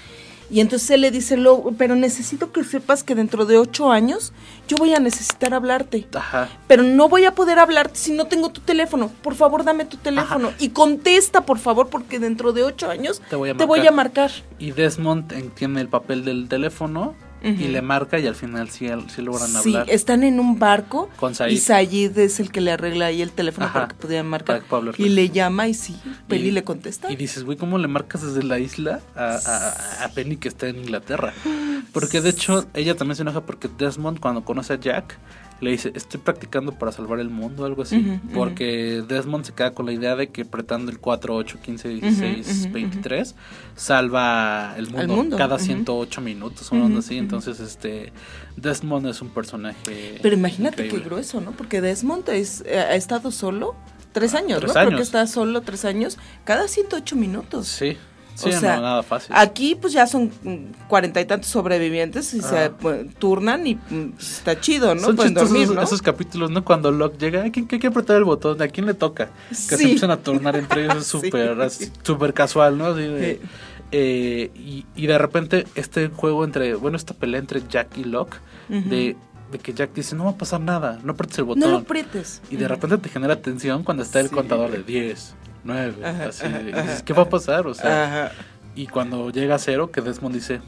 Y entonces él le dice, lo, pero necesito que sepas que dentro de ocho años yo voy a necesitar hablarte. Ajá. Pero no voy a poder hablarte si no tengo tu teléfono. Por favor, dame tu teléfono. Y contesta, por favor, porque dentro de ocho años Te voy a te voy marcar. a marcar. Y Desmond en- tiene el papel del teléfono y le marca y al final sí, sí logran Sí, hablar. están en un barco Con Said. y Sayid es el que le arregla ahí el teléfono Ajá, para que pudiera marcar. para que y le llama y sí, Penny Y- le contesta. Y dices, güey, ¿cómo le marcas desde la isla a, a- a Penny que está en Inglaterra? Porque de hecho, ella también se enoja porque Desmond, cuando conoce a Jack, le dice, estoy practicando para salvar el mundo, algo así. Porque Desmond se queda con la idea de que apretando el 4, 8, 15, 16, Ujú, ujú, 23, salva el mundo, mundo, cada ujú. 108 minutos o algo así. Entonces, este, Desmond es un personaje. Pero imagínate increíble. qué grueso, ¿no? Porque Desmond es- eh, ha estado solo tres años, Tres ¿no? Creo años. que está solo tres años, cada 108 minutos. Sí, sí, O sea, no, nada fácil. Aquí pues ya son mm, cuarenta y tantos sobrevivientes y se pues, turnan y mm, pues, está chido, ¿no? Son Pueden dormir, ¿no? esos capítulos, ¿no? Cuando Locke llega, ¿a quién hay que apretar el botón? ¿A quién le toca? Que se empiezan a tornar entre ellos, es súper casual, ¿no? Así de- Sí. eh, y, y de repente este juego entre, bueno, esta pelea entre Jack y Locke, de, de que Jack dice, no va a pasar nada, no apretes el botón. No lo aprietes. y de repente te genera tensión cuando está el Sí. contador de 10, 9, Ajá, así. ajá, dices. ¿qué va a pasar? O sea, y cuando llega a cero, que Desmond dice,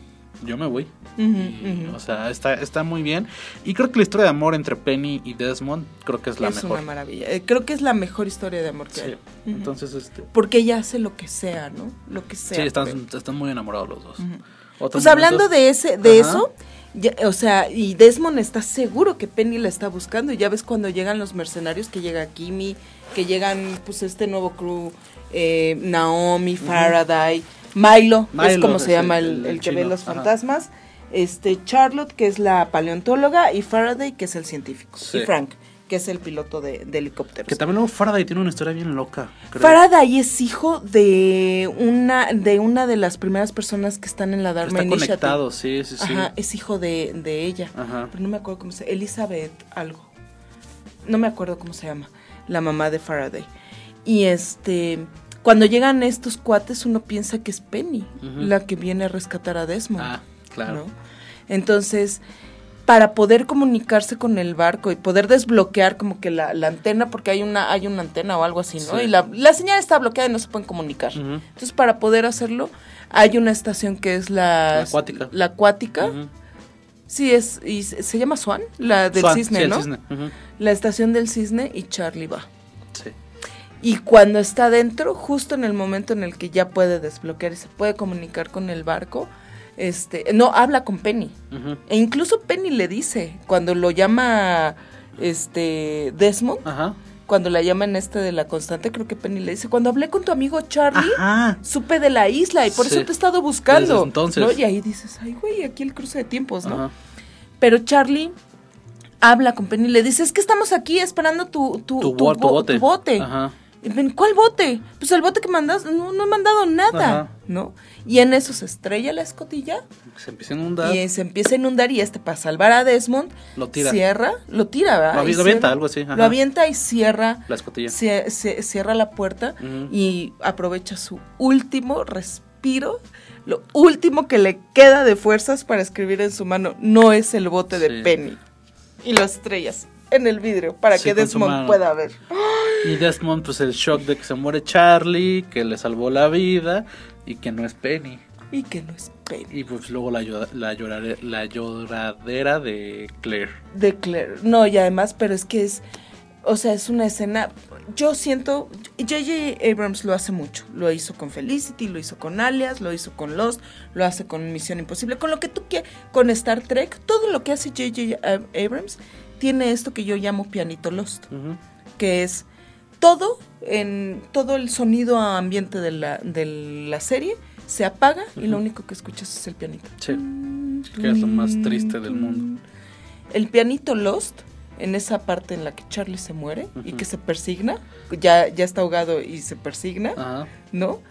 yo me voy. Y. O sea, está, está muy bien. Y creo que la historia de amor entre Penny y Desmond creo que es la es mejor. una maravilla. Eh, creo que es la mejor historia de amor que Sí. hay. Entonces, este, Porque ella hace lo que sea, ¿no? Lo que sea. sí, están, pero- están muy enamorados los dos. Pues hablando de ese, de eso, ya- o sea, y Desmond está seguro que Penny la está buscando. Y ya ves cuando llegan los mercenarios, que llega Kimi, que llegan, pues, este nuevo crew, eh, Naomi, Faraday, Milo, es como se llama el, el- el el que ve los ajá. fantasmas. Este, Charlotte, que es la paleontóloga, y Faraday, que es el científico. Sí. Y Frank, que es el piloto de, de helicópteros. Que también luego Faraday tiene una historia bien loca. creo. Faraday es hijo de una de una de las primeras personas que están en la Dharma Está Initiative. conectado, sí, sí, sí. Ajá, es hijo de, de ella. Ajá. Pero no me acuerdo cómo se Elizabeth algo. No me acuerdo cómo se llama. La mamá de Faraday. Y este. Cuando llegan estos cuates, uno piensa que es Penny, la que viene a rescatar a Desmond. Ah, claro. ¿no? Entonces, para poder comunicarse con el barco y poder desbloquear como que la, la antena, porque hay una, hay una antena o algo así, ¿no? Sí. Y la, la señal está bloqueada y no se pueden comunicar. Entonces, para poder hacerlo, hay una estación que es la, La acuática. La acuática. Sí, es, y se, llama Swan, la del Swan, cisne, sí, el ¿no? cisne, ujú. La estación del cisne y Charlie va. Sí. Y cuando está dentro, justo en el momento en el que ya puede desbloquear y se puede comunicar con el barco, este, no, habla con Penny. Ujú. E incluso Penny le dice, cuando lo llama este Desmond, Ajá. Cuando la llama en este de la constante, creo que Penny le dice, cuando hablé con tu amigo Charlie, Ajá. supe de la isla y por Sí. eso te he estado buscando. Desde entonces. ¿no? Y ahí dices, ay güey, aquí el cruce de tiempos, ¿no? Ajá. Pero Charlie habla con Penny y le dice, es que estamos aquí esperando tu, tu, Tu, tu bo- tu bo- bote. tu bote. Ajá. ¿Cuál bote? Pues el bote que mandas, no, no he mandado nada, Ajá. ¿no? Y en eso se estrella la escotilla Se empieza a inundar. y se empieza a inundar y este para salvar a Desmond Lo tira. cierra, lo tira, ¿verdad? Lo avi- Y lo avienta, cierra- algo así, ajá. Lo avienta y cierra La escotilla. cie- cie- cierra la puerta y aprovecha su último respiro. Lo último que le queda de fuerzas para escribir en su mano no es el bote de. Penny. Y lo estrellas en el vidrio para Sí, que Desmond pueda ver. Y Desmond, pues el shock de que se muere Charlie, que le salvó la vida y que no es Penny. Y que no es Penny. Y pues luego la, la, llorare- la lloradera de Claire. De Claire. No, y además, pero es que es, o sea, es una escena, yo siento, J.J. Abrams lo hace mucho, lo hizo con Felicity, lo hizo con Alias, lo hizo con Lost, lo hace con Misión Imposible, con lo que tú quieras, con Star Trek, todo lo que hace J.J. Abrams tiene esto que yo llamo pianito Lost, que es todo, en todo el sonido ambiente de la, de la serie se apaga y lo único que escuchas es el pianito. Sí. Que es lo más triste del mundo. el pianito Lost, en esa parte en la que Charlie se muere y que se persigna, ya, ya está ahogado y se persigna. ¿no?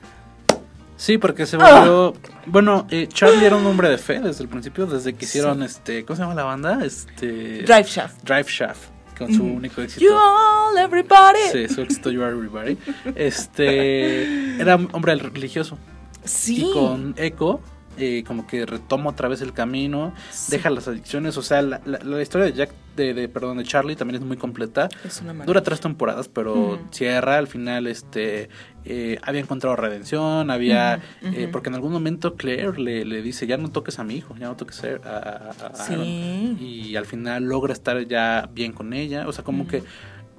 Sí, porque se volvió. Bueno, eh, Charlie era un hombre de fe desde el principio, desde que hicieron este. ¿Cómo se llama la banda? Este. Drive Shaft. Drive Shaft, con su Ujú. único éxito. You all, everybody. Sí, su éxito You Are Everybody. Este. Era un hombre religioso. Sí. Y con Echo, eh, como que retoma otra vez el camino, Sí. deja las adicciones. O sea, la, la- la historia de Jack, de, de- perdón, de Charlie también es muy completa. Es una. Dura tres temporadas, pero cierra al final, este, eh, había encontrado redención, había, eh, porque en algún momento Claire le, le dice, ya no toques a mi hijo, ya no toques a, a- a- a Sí. Aaron". Y al final logra estar ya bien con ella, o sea, como que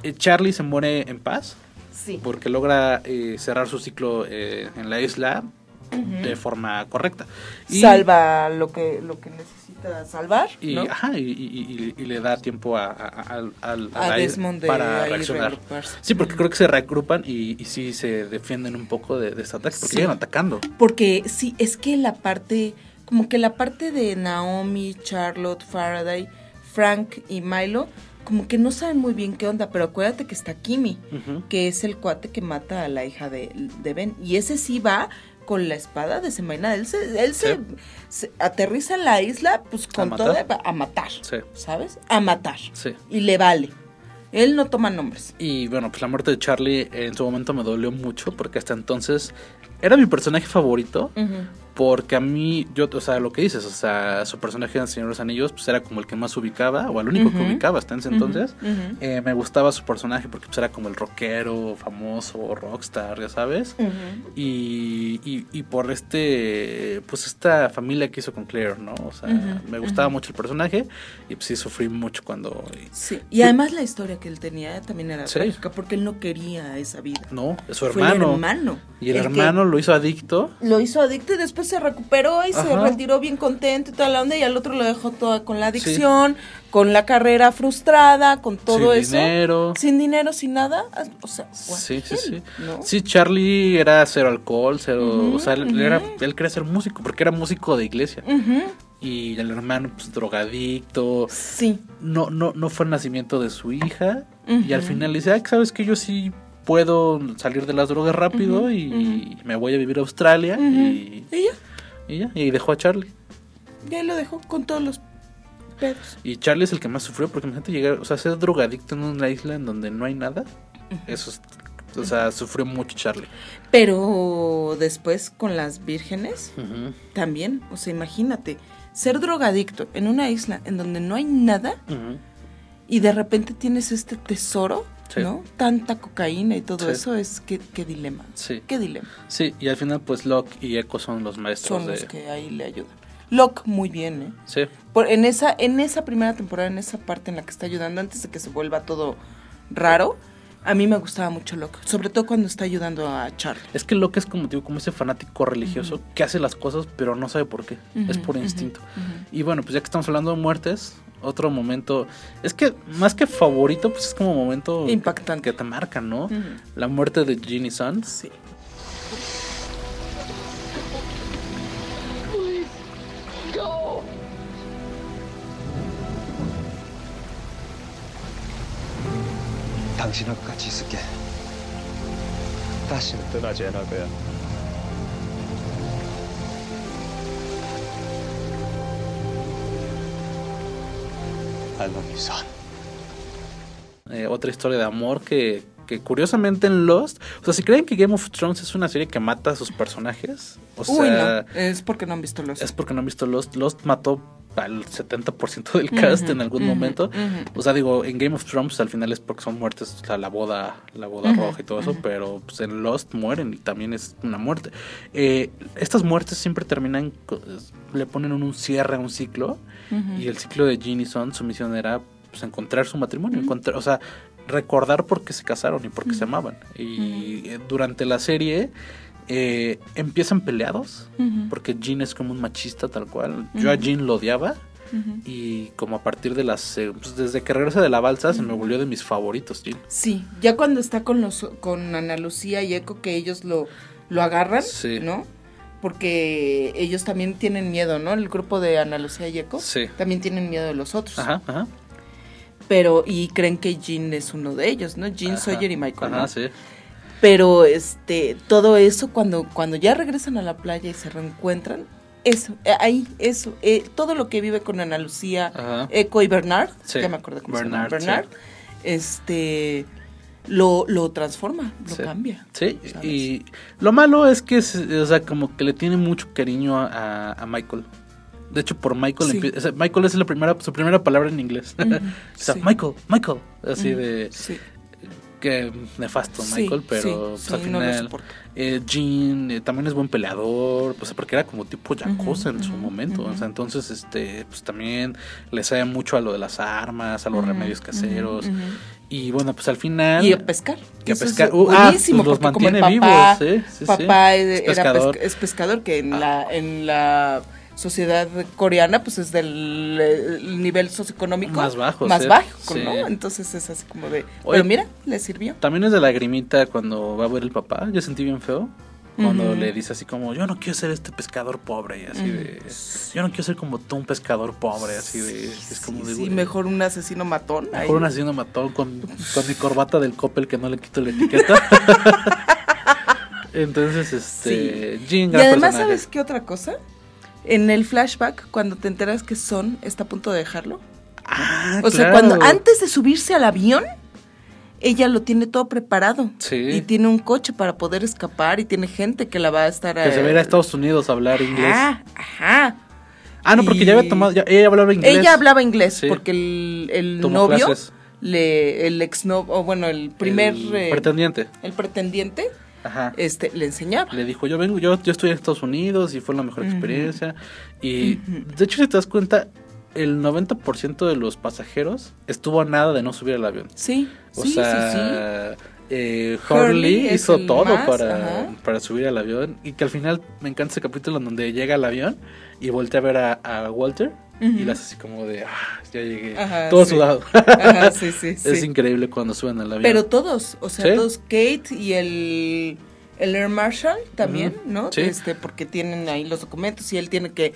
eh, Charlie se muere en paz, Sí. porque logra eh, cerrar su ciclo en la isla de forma correcta. Y- Salva lo que, lo que necesita salvar, y, ¿no? ajá, y, y- y- y le da tiempo a, a- a- Desmond de para ahí reaccionar. Sí, porque creo que se reagrupan y, y sí se defienden un poco de, de este ataque, porque Sí. llegan atacando. Porque sí, es que la parte, como que la parte de Naomi, Charlotte, Faraday, Frank y Milo, como que no saben muy bien qué onda, pero acuérdate que está Kimi, que es el cuate que mata a la hija de, de Ben. Y ese sí va con la espada desenvainada. Él se, él se, Sí. se aterriza en la isla, pues con todo a matar, Sí. ¿sabes? A matar. Sí. Y le vale. Él no toma nombres. Y bueno, pues la muerte de Charlie en su momento me dolió mucho porque hasta entonces era mi personaje favorito. Porque a mí, yo, o sea, lo que dices, o sea, su personaje en El Señor de los Anillos, pues era como el que más ubicaba, o el único que ubicaba hasta ese Ujú, entonces. Eh, me gustaba su personaje porque pues era como el rockero, famoso, rockstar, ya sabes. Y, y, y por este, pues esta familia que hizo con Claire, ¿no? O sea, me gustaba mucho el personaje y pues sí sufrí mucho cuando... Sí, y además la historia que él tenía también era Sí. trágica porque él no quería esa vida. No, es su Fue hermano. el hermano. Y el, que hermano lo hizo adicto. lo hizo adicto y después se recuperó y se retiró bien contento y toda la onda y al otro lo dejó toda con la adicción, con la carrera frustrada, con todo sin eso. dinero. Sin dinero, sin nada. ah, O sea, Sí, sí, sí. Sí, Charlie era cero alcohol, cero... O sea, él, era, él quería ser músico porque era músico de iglesia. Y el hermano, pues, drogadicto. Sí. No, no, no fue el nacimiento de su hija. Y al final dice, ah, sabes que yo sí puedo salir de las drogas rápido y me voy a vivir a Australia. Y, Y ya, y ya, y dejó a Charlie. y ahí lo dejó con todos los pedos. Y Charlie es el que más sufrió porque imagínate llegar, o sea, ser drogadicto en una isla en donde no hay nada. Eso es, o sea, sufrió mucho Charlie. Pero después con las vírgenes también, o sea, imagínate, ser drogadicto en una isla en donde no hay nada y de repente tienes este tesoro, Sí. ¿no? Tanta cocaína y todo Sí. eso es qué, qué dilema. Sí. Qué dilema. Sí, y al final pues Locke y Echo son los maestros Son de... los que ahí le ayudan. Locke muy bien, ¿eh? Sí, Por, en esa en esa primera temporada, en esa parte en la que está ayudando antes de que se vuelva todo raro, a mí me gustaba mucho Locke, sobre todo cuando está ayudando a Charlie. es que Locke es como, digo, como ese fanático religioso que hace las cosas pero no sabe por qué, es por instinto. Y bueno, pues ya que estamos hablando de muertes, otro momento, es que más que favorito, pues es como momento Impactante. que te marca, ¿no? Ujú. La muerte de Ginny Sun. Sí. 당신을 같이 있을게. 다시는 떠나지 않을 거야. Eh, otra historia de amor que, que curiosamente en Lost, o sea, si creen que Game of Thrones es una serie que mata a sus personajes, o Uy, sea, no, es porque no han visto los. es porque no han visto Lost. Lost mató al 70% del cast en algún momento. O sea, digo, en Game of Thrones al final es porque son muertes, o sea, la boda, la boda roja y todo eso, pero pues, en Lost mueren y también es una muerte. Eh, estas muertes siempre terminan, le ponen un cierre a un ciclo Y el ciclo de Ginny Son, su misión era pues, encontrar su matrimonio, encontrar, o sea, recordar por qué se casaron y por qué se amaban. Y eh, durante la serie eh, empiezan peleados, porque Jean es como un machista tal cual. Yo a Jean lo odiaba. Y como a partir de las... eh, pues, desde que regresa de la balsa se me volvió de mis favoritos, Jean. Sí, ya cuando está con los con Ana Lucía y Eco que ellos lo, lo agarran, Sí. ¿no? Porque ellos también tienen miedo, ¿no? El grupo de Ana Lucía y Echo Sí. también tienen miedo de los otros. Ajá, ajá. Pero, y creen que Jean es uno de ellos, ¿no? Jean ajá. Sawyer y Michael. Ajá, ¿no? sí. Pero este, todo eso cuando, cuando ya regresan a la playa y se reencuentran, eso, eh, ahí, eso, eh, todo lo que vive con Ana Lucía. Echo y Bernard, Sí, ya me acuerdo cómo se llama, Bernard, Bernard, este, lo, lo transforma, lo Sí. cambia. Sí, ¿sabes? y lo malo es que, es- o sea, como que le tiene mucho cariño a, a Michael. De hecho, por Michael, Sí. empie- o sea, Michael es la primera, su primera palabra en inglés. O sea, sí. Michael, Michael, así de que nefasto Michael, pero pues, al final. Eh, Jean eh, también es buen peleador, pues porque era como tipo yakuza en su momento, o sea, entonces este pues también le sabe mucho a lo de las armas, a los remedios caseros y bueno, pues al final Y a pescar. Y a Eso es pescar. Uh, ah, buenísimo, pues los porque como el mantiene papá, vivos, sí, sí, papá sí. era Es pesca- pescador. es pescador, que en Ah. la en la sociedad coreana pues es del el nivel socioeconómico Más bajo, más sí, bajo, sí. ¿no? Entonces es así como de, Oye, pero mira, le sirvió. También es de lagrimita cuando va a ver el papá. Yo sentí bien feo. Cuando le dice así como, yo no quiero ser este pescador pobre. Y así de, yo no quiero ser como tú, un pescador pobre. Así de, es como sí, de, sí, mejor un asesino matón. ahí. Mejor un asesino matón con, con mi corbata del Coppel que no le quito la etiqueta. Entonces, este. Jean, Y además, personaje. ¿sabes qué otra cosa? En el flashback, cuando te enteras que Son está a punto de dejarlo. Ah, O sea, cuando antes de subirse al avión, ella lo tiene todo preparado. Sí. Y tiene un coche para poder escapar y tiene gente que la va a estar... Que se va a ir a Estados Unidos a hablar inglés. Ajá, ajá. Ah, no, porque ya había tomado. ya- ella hablaba inglés. Ella hablaba inglés Sí. porque el, el novio, clases. le, el ex o bueno, el primer... El eh, pretendiente. el pretendiente, Ajá. este, le enseñaba. Le dijo, yo vengo, yo, yo estoy en Estados Unidos y fue la mejor experiencia. Y de hecho, si te das cuenta, el 90% de los pasajeros estuvo a nada de no subir al avión. Sí, O sí, sí, sí. sea, eh, Hurley hizo todo más, para, para subir al avión. Y que al final me encanta ese capítulo en donde llega al avión y voltea a ver a, a Walter. Y hace así como de, ah, ya llegué. Ajá, todo sí. sudado. Ajá, sí, sí, sí. Es increíble cuando suben al avión. Pero todos, o sea, todos, Kate y el, el Air Marshal también, ¿no? sí. Este, porque tienen ahí los documentos y él tiene que,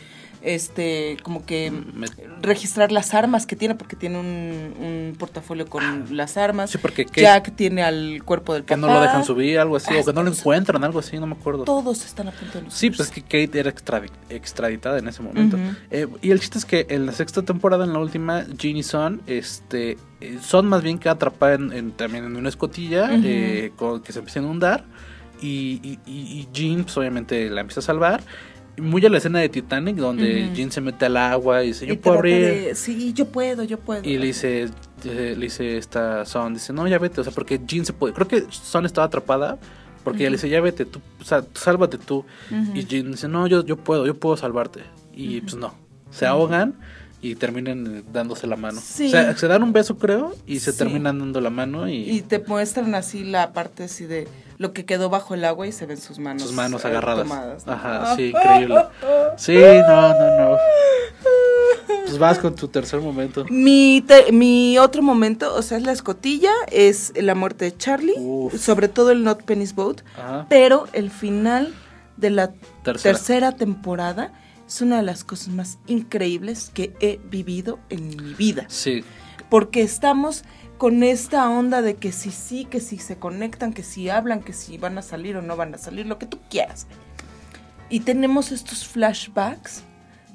este, como que Me- registrar las armas que tiene, porque tiene un, un portafolio con las armas. Sí, porque Kate- Jack tiene al cuerpo del que papá. no lo dejan subir, algo así, Ah, o que no lo encuentran, algo así, no me acuerdo. Todos están a punto de no Sí, pues es que Kate era extradi- extraditada en ese momento. Eh, y el chiste es que en la sexta temporada, en la última, Jean y Son, este, eh, Son más bien queda atrapada en, en- también en una escotilla eh, con- que se empieza a inundar. Y, y, y- y Jean, pues obviamente la empieza a salvar. Muy a la escena de Titanic, donde Ujú. Jean se mete al agua y dice: Y Yo puedo abrir. de- sí, yo puedo, yo puedo. Y le dice, eh, le dice esta Son, dice, no, ya vete, o sea, porque Jean se puede, creo que Son estaba atrapada, porque ella le dice, ya vete, tú, o sea, sálvate tú. Y Jean dice, no, yo, yo puedo, yo puedo salvarte. Y pues no, se ahogan y terminan eh, dándose la mano. Sí. O sea, se dan un beso, creo, y se Sí. terminan dando la mano y, Y te muestran así la parte así de lo que quedó bajo el agua y se ven sus manos. sus manos eh, agarradas. tomadas, ¿no? Ajá, sí, increíble. Sí, no, no, no. Pues vas con tu tercer momento. Mi, te- mi otro momento, o sea, es la escotilla, es la muerte de Charlie, Uf. sobre todo el Not Penny's Boat, Ajá. pero el final de la Tercera. tercera. temporada es una de las cosas más increíbles que he vivido en mi vida. Sí, Porque estamos con esta onda de que si sí, que si se conectan, que si hablan, que si van a salir o no van a salir, lo que tú quieras. Y tenemos estos flashbacks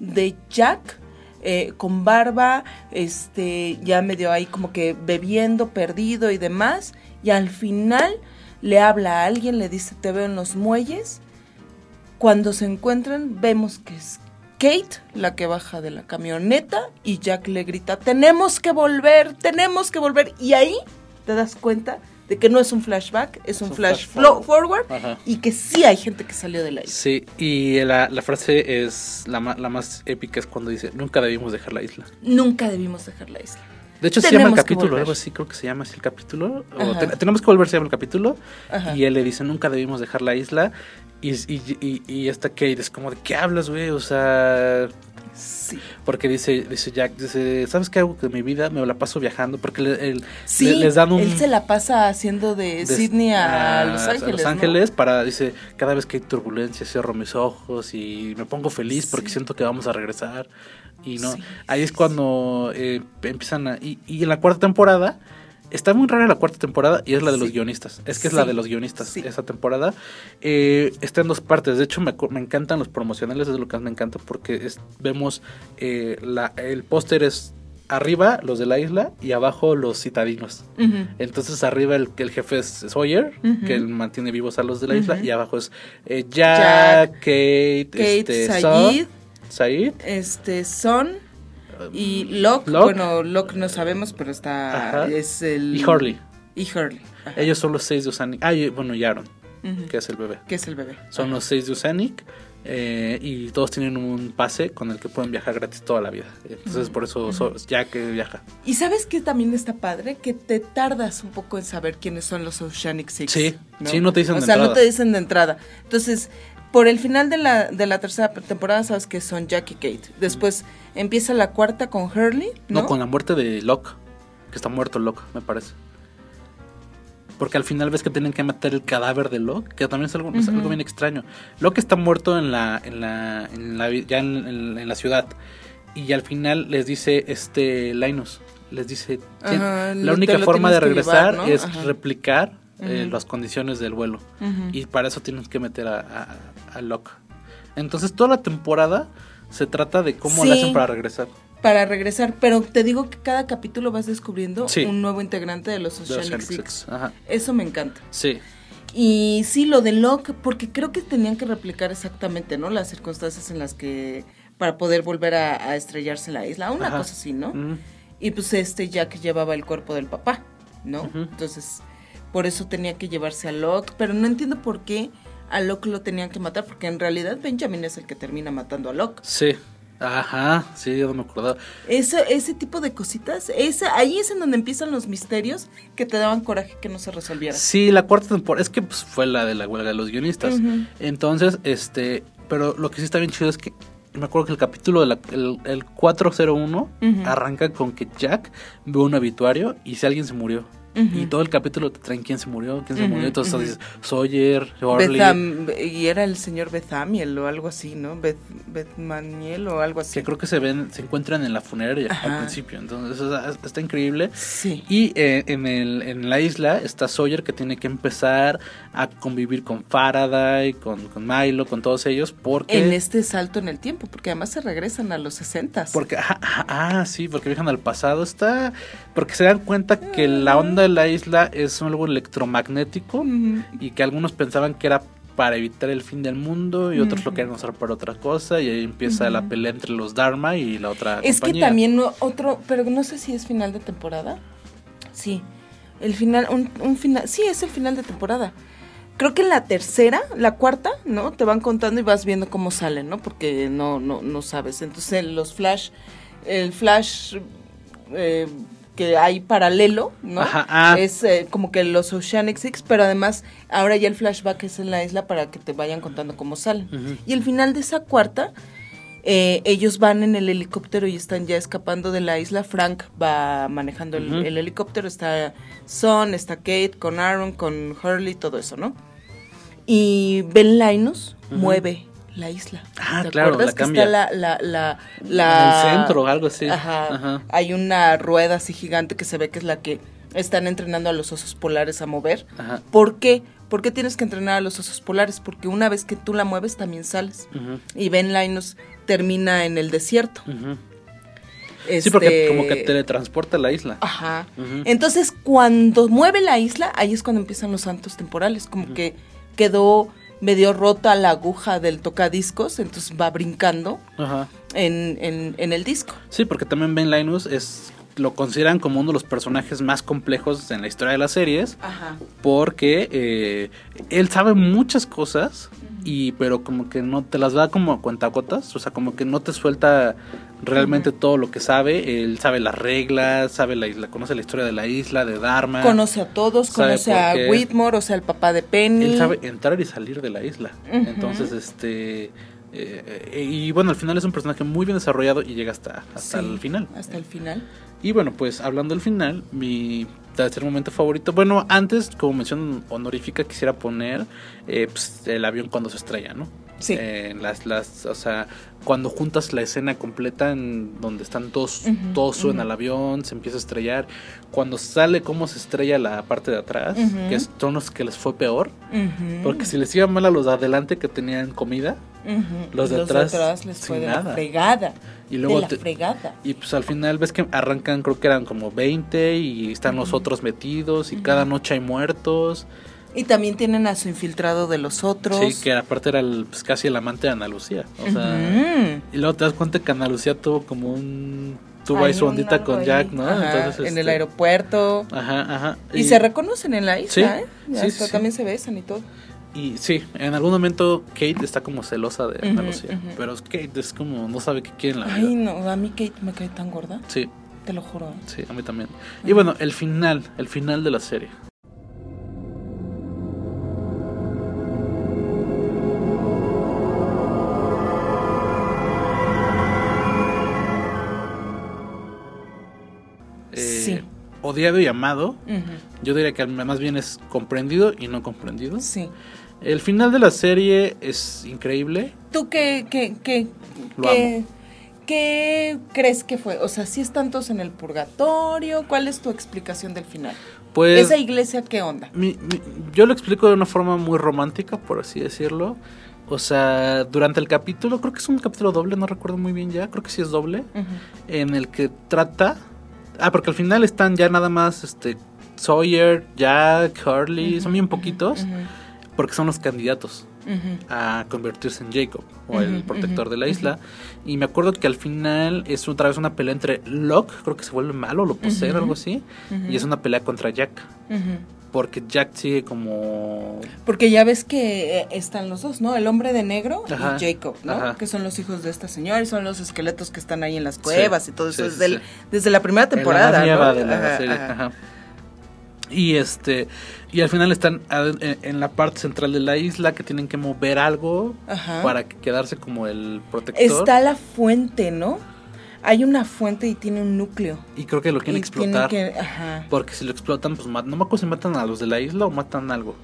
de Jack eh, con barba, este, ya medio ahí como que bebiendo, perdido y demás. Y al final le habla a alguien, le dice, te veo en los muelles. Cuando se encuentran, vemos que es Kate la que baja de la camioneta y Jack le grita, tenemos que volver, tenemos que volver. Y ahí te das cuenta de que no es un flashback, es un, un flash, forward y que sí hay gente que salió de la isla. Sí, y la, la frase es la más épica es cuando dice, nunca debimos dejar la isla. Nunca debimos dejar la isla. De hecho, se llama el capítulo, algo así, creo que se llama así el capítulo. O tenemos que volver, se llama el capítulo. Ajá. Y él le dice, nunca debimos dejar la isla. Y, y, y, y esta Kate es como, ¿de qué hablas, güey? O sea, Sí. Porque dice, dice Jack, dice, ¿sabes qué hago con mi vida? Me la paso viajando porque le- Sí, le- les dan un... él se la pasa haciendo de, de- Sydney a, a- Los a Ángeles. Los ¿no? Ángeles para, dice, cada vez que hay turbulencia cierro mis ojos y me pongo feliz porque siento que vamos a regresar. Y no, Sí, ahí es cuando eh, empiezan a... Y, y en la cuarta temporada, está muy rara la cuarta temporada y es la de los guionistas. Es que es la de los guionistas Sí. esa temporada. Eh, está en dos partes. De hecho, me, me encantan los promocionales, es lo que más me encanta porque es- vemos eh, la, el póster es arriba los de la isla y abajo los citadinos. Entonces arriba el, el jefe es Sawyer, que él mantiene vivos a los de la isla, y abajo es eh, Jack, Jack, Kate, Kate, este, Sayid. Said, Este, Son y Locke. Locke. Bueno, Locke no sabemos, pero está. Ajá. Es el. y Hurley. Y Hurley. ajá. Ellos son los seis de Oceanic. Ah, y, bueno, y Aaron, que es el bebé. Que es el bebé. Son los seis de Oceanic. eh, y todos tienen un pase con el que pueden viajar gratis toda la vida. Entonces, por eso so- Jack eh, viaja. Y sabes que también está padre que te tardas un poco en saber quiénes son los Oceanic Six. Sí, sí, no te dicen o de sea, no te dicen de entrada. Entonces, por el final de la, de la tercera temporada sabes que son Jack y Kate. Después empieza la cuarta con Hurley, ¿no? No, con la muerte de Locke. Que está muerto Locke, me parece. Porque al final ves que tienen que meter el cadáver de Locke, que también es algo, es algo bien extraño. Locke está muerto en la, en la, en la ya en, en- en la ciudad. Y al final les dice este Linus, les dice, "Tien- Ajá, la única forma de regresar llevar, ¿no? es Ajá. replicar eh, las condiciones del vuelo. Y para eso tienes que meter a, a, a Locke. Entonces toda la temporada se trata de cómo le Sí. hacen para regresar. Para regresar, pero te digo que cada capítulo vas descubriendo Sí. un nuevo integrante de los Oceanic Six. Ajá. Eso me encanta. Sí. Y sí, lo de Locke, porque creo que tenían que replicar exactamente, ¿no? Las circunstancias en las que, para poder volver a, a estrellarse en la isla, una Ajá. cosa así, ¿no? Y pues este Jack llevaba el cuerpo del papá, ¿no? Entonces, por eso tenía que llevarse a Locke, pero no entiendo por qué a Locke lo tenían que matar, porque en realidad Benjamin es el que termina matando a Locke. Sí. Ajá, sí, yo no me acordaba. Eso, ese tipo de cositas, esa, ahí es en donde empiezan los misterios que te daban coraje que no se resolvieran. Sí, la cuarta temporada, es que pues, fue la de la huelga de los guionistas. Entonces, este, pero lo que sí está bien chido es que me acuerdo que el capítulo del el, el 401 Ujú. arranca con que Jack ve un obituario y si alguien se murió. Ujú. Y todo el capítulo te traen quién se murió, quién se Ujú, murió. Entonces ujú. dices, Sawyer. Betham- y era el señor Bethamiel o algo así, ¿no? Beth, Bethmaniel o algo así. Que creo que se ven, se encuentran en la funeraria al Ajá. principio. Entonces, o sea, está increíble. Sí. Y eh, en, el, en la isla está Sawyer que tiene que empezar a convivir con Faraday, con, con Milo, con todos ellos, porque... En este salto en el tiempo, porque además se regresan a los 60 Porque, ah, sí, porque viajan al pasado. Está. Porque se dan cuenta que la onda de la isla es algo electromagnético y que algunos pensaban que era para evitar el fin del mundo y otros lo querían usar para otra cosa. Y ahí empieza la pelea entre los Dharma y la otra. Es que también otro, pero no sé si es final de temporada. Sí, el final, un, un final, sí, es el final de temporada. Creo que en la tercera, la cuarta, ¿no? Te van contando y vas viendo cómo salen, ¿no? Porque no, no, no sabes. Entonces los flash, el flash eh, que hay paralelo, ¿no? Ajá, ah. Es eh, como que los Oceanic Six, pero además ahora ya el flashback es en la isla para que te vayan contando cómo salen. Y el final de esa cuarta, eh, ellos van en el helicóptero y están ya escapando de la isla. Frank va manejando el, el helicóptero. Está Son, está Kate, con Aaron, con Hurley, todo eso, ¿no? Y Ben Linus mueve la isla. Ah, ¿Te claro, acuerdas la que cambia. está la, la, la, la- En el centro, algo así. Ajá. Ajá. Hay una rueda así gigante que se ve que es la que están entrenando a los osos polares a mover. Ajá. ¿Por qué? ¿Por qué tienes que entrenar a los osos polares? Porque una vez que tú la mueves también sales. Ujú, Y Ben Linus termina en el desierto. ujú. Sí, porque Este, como que teletransporta a la isla. Ajá. Entonces, cuando mueve la isla, ahí es cuando empiezan los santos temporales. Como que quedó medio rota la aguja del tocadiscos, entonces va brincando Ajá. en, en, en el disco. Sí, porque también Ben Linus es lo consideran como uno de los personajes más complejos en la historia de las series Ajá. porque eh, él sabe muchas cosas y pero como que no te las da como a cuentagotas, o sea, como que no te suelta realmente todo lo que sabe, él sabe las reglas, sabe la isla, conoce la historia de la isla, de Dharma. Conoce a todos, conoce a. Whitmore, o sea, el papá de Penny. Él sabe entrar y salir de la isla. Entonces, este Eh, eh, y bueno, al final es un personaje muy bien desarrollado y llega hasta, hasta Sí, el final. Hasta el final. Y bueno, pues hablando del final, mi tercer momento favorito. Bueno, antes, como mención honorífica, quisiera poner eh, pues, el avión cuando se estrella, ¿no? Sí. Eh, las, las, o sea, cuando juntas la escena completa en donde están todos, Ujú, todos suben ujú. al avión, se empieza a estrellar. Cuando sale cómo se estrella la parte de atrás, Ujú. que es- son los que les fue peor. Porque si les iba mal a los de adelante que tenían comida, los de atrás les sin fue de la nada. fregada. y luego de la te- fregada. y pues al final ves que arrancan, creo que eran como 20 y están los otros metidos y cada noche hay muertos. Y también tienen a su infiltrado de los otros. Sí, que aparte era el, pues, casi el amante de Ana Lucía. O sea, y luego te das cuenta que Ana Lucía tuvo como un... Tuvo ahí su ondita con ahí. Jack, ¿no? Ajá, Entonces, en el este, aeropuerto. Ajá, ajá. Y, se reconocen en la isla, Sí, ¿eh? Ya sí, hasta sí. también se besan y todo. Y sí, en algún momento Kate está como celosa de Ana Lucía. Pero Kate es como, no sabe qué quiere en la Ay, vida. no, a mí Kate me cae tan gorda. Sí, Te lo juro. sí, a mí también. Y bueno, el final, el final de la serie. Odiado y amado. Yo diría que más bien es comprendido y no comprendido. Sí. El final de la serie es increíble. ¿Tú qué, qué, qué, Lo qué, qué crees que fue? O sea, si están todos en el purgatorio, ¿cuál es tu explicación del final? Pues ¿Esa iglesia qué onda? mi- mi- yo lo explico de una forma muy romántica, por así decirlo. O sea, durante el capítulo, creo que es un capítulo doble, no recuerdo muy bien ya, creo que sí es doble, en el que trata... Ah, porque al final están ya nada más este Sawyer, Jack, Harley, son bien poquitos, porque son los candidatos. A convertirse en Jacob o el protector de la isla y me acuerdo que al final es otra vez una pelea entre Locke creo que se vuelve malo lo poseen Ujú. algo así y es una pelea contra Jack. Porque Jack sigue como Porque ya ves que eh, están los dos, ¿no? El hombre de negro Ajá, y Jacob, ¿no? ajá. Que son los hijos de esta señora y son los esqueletos que están ahí en las cuevas y todo eso sí, desde, sí, el- sí. desde la primera la temporada. nueva ¿no? de la Ajá, serie y este y al final están a- en, la parte central de la isla que tienen que mover algo para que- quedarse como el protector Está la fuente, ¿no? Hay una fuente y tiene un núcleo. y creo que lo quieren Y explotar que- ajá. porque si lo explotan pues no me acuerdo si matan a los de la isla o matan algo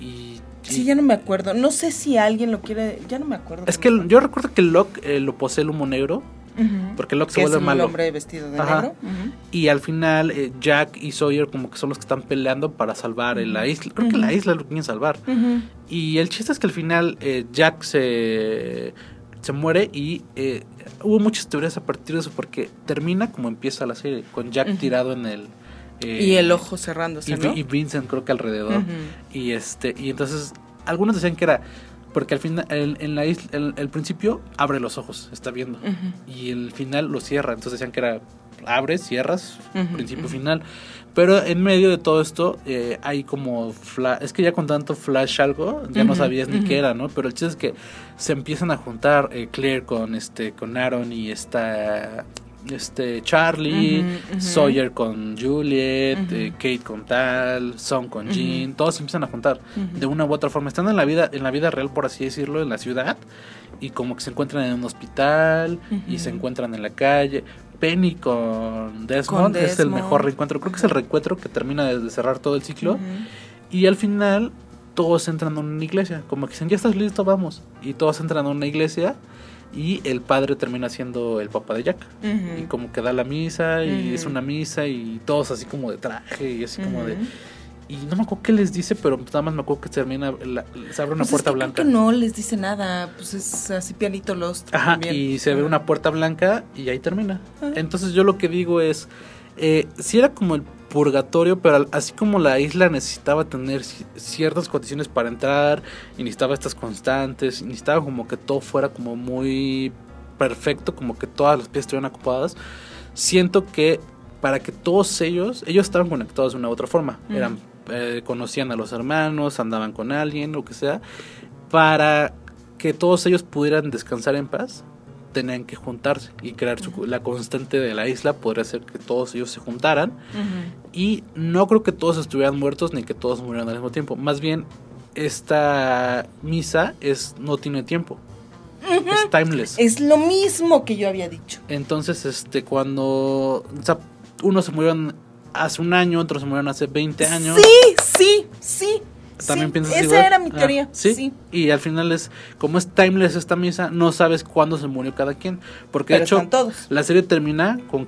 y Sí, ya no me acuerdo. No sé si alguien lo quiere. Ya no me acuerdo. Es que el- yo recuerdo que Locke eh, lo posee el humo negro porque Locke se Que es vuelve un malo. hombre vestido de Ajá. negro. Y al final eh, Jack y Sawyer como que son los que están peleando para salvar la isla. Creo que la isla lo quieren salvar. Y el chiste es que al final eh, Jack se, se muere y eh, hubo muchas teorías a partir de eso porque termina como empieza la serie, con Jack tirado en el... eh, Y el ojo cerrándose, y, ¿no? y Vincent creo que alrededor. Y este y entonces algunos decían que era porque al final en, en la isla el, el principio abre los ojos, está viendo. Y el final lo cierra, entonces decían que era abres, cierras, principio final. Pero en medio de todo esto eh, hay como flash, es que ya con tanto flash algo ya no sabías ni qué era, ¿no? Pero el chiste es que se empiezan a juntar eh, Claire con este con Aaron y esta este Charlie. Sawyer con Juliet, eh, Kate con tal, Son con. Jean, todos se empiezan a juntar de una u otra forma. Están en la vida, en la vida real, por así decirlo, en la ciudad, y como que se encuentran en un hospital y se encuentran en la calle. Penny con Desmond, Con es el mejor reencuentro. Creo que es el reencuentro que termina de cerrar todo el ciclo. Y al final todos entran a una iglesia. Como que dicen, ya estás listo, vamos. Y todos entran a una iglesia y el padre termina siendo el papá de Jack. Y como que da la misa y es una misa y todos así como de traje y así como de... Y no me acuerdo qué les dice, pero nada más me acuerdo que termina, la- se abre una Pues es puerta que creo blanca. que no les dice nada, pues es así pianito Lost. Ajá, también. y se ve una puerta blanca y ahí termina. Ajá. Entonces yo lo que digo es, eh, si era como el purgatorio, pero así como la isla necesitaba tener ci- ciertas condiciones para entrar y necesitaba estas constantes, y necesitaba como que todo fuera como muy perfecto, como que todas las piezas estuvieran ocupadas, siento que para que todos ellos, ellos estaban conectados de una u otra forma, eran eh, conocían a los hermanos, andaban con alguien, lo que sea, para que todos ellos pudieran descansar en paz, tenían que juntarse y crear su- la constante de la isla podría ser que todos ellos se juntaran y no creo que todos estuvieran muertos ni que todos murieran al mismo tiempo, más bien esta misa es no tiene tiempo. Es timeless. Es lo mismo que yo había dicho. Entonces, este, cuando. O sea, unos se murieron hace un año, otros se murieron hace 20 años. Sí, sí, sí. También sí, piensas Esa igual? era mi Ah, teoría. ¿sí? sí. Y al final es, como es timeless esta misa, no sabes cuándo se murió cada quien. Porque Pero de hecho, la serie termina con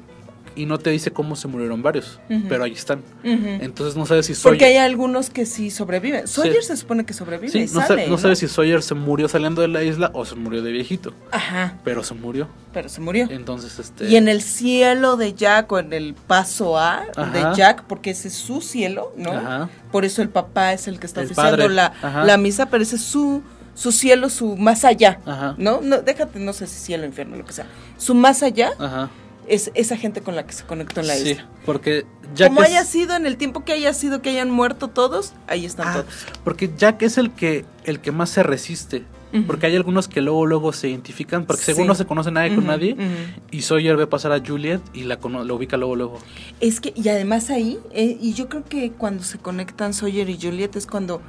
y no te dice cómo se murieron varios, pero ahí están. Entonces no sabes si Sawyer, Porque hay algunos que sí sobreviven. Sawyer se supone que sobrevive sí, y no, sa- sale, no sabes si Sawyer se murió saliendo de la isla o se murió de viejito, Ajá, pero se murió. pero se murió. Entonces este Y en el cielo de Jack o en el paso A Ajá. de Jack, porque ese es su cielo, ¿no? Ajá. Por eso el papá es el que está El oficiando la, la misa, pero ese es su, su cielo, su más allá, Ajá. ¿no? no Déjate, no sé si cielo, infierno, lo que sea. Su más allá Ajá. Es esa gente con la que se conectó en la Sí, isla. porque Jack Como haya sido, en el tiempo que haya sido que hayan muerto todos, ahí están Ah, todos. porque Jack es el que el que más se resiste. Porque hay algunos que luego luego se identifican, porque según no se conoce nadie con nadie, y Sawyer ve pasar a Juliet y la, la ubica luego luego. Es que, y además ahí, eh, y yo creo que cuando se conectan Sawyer y Juliet es cuando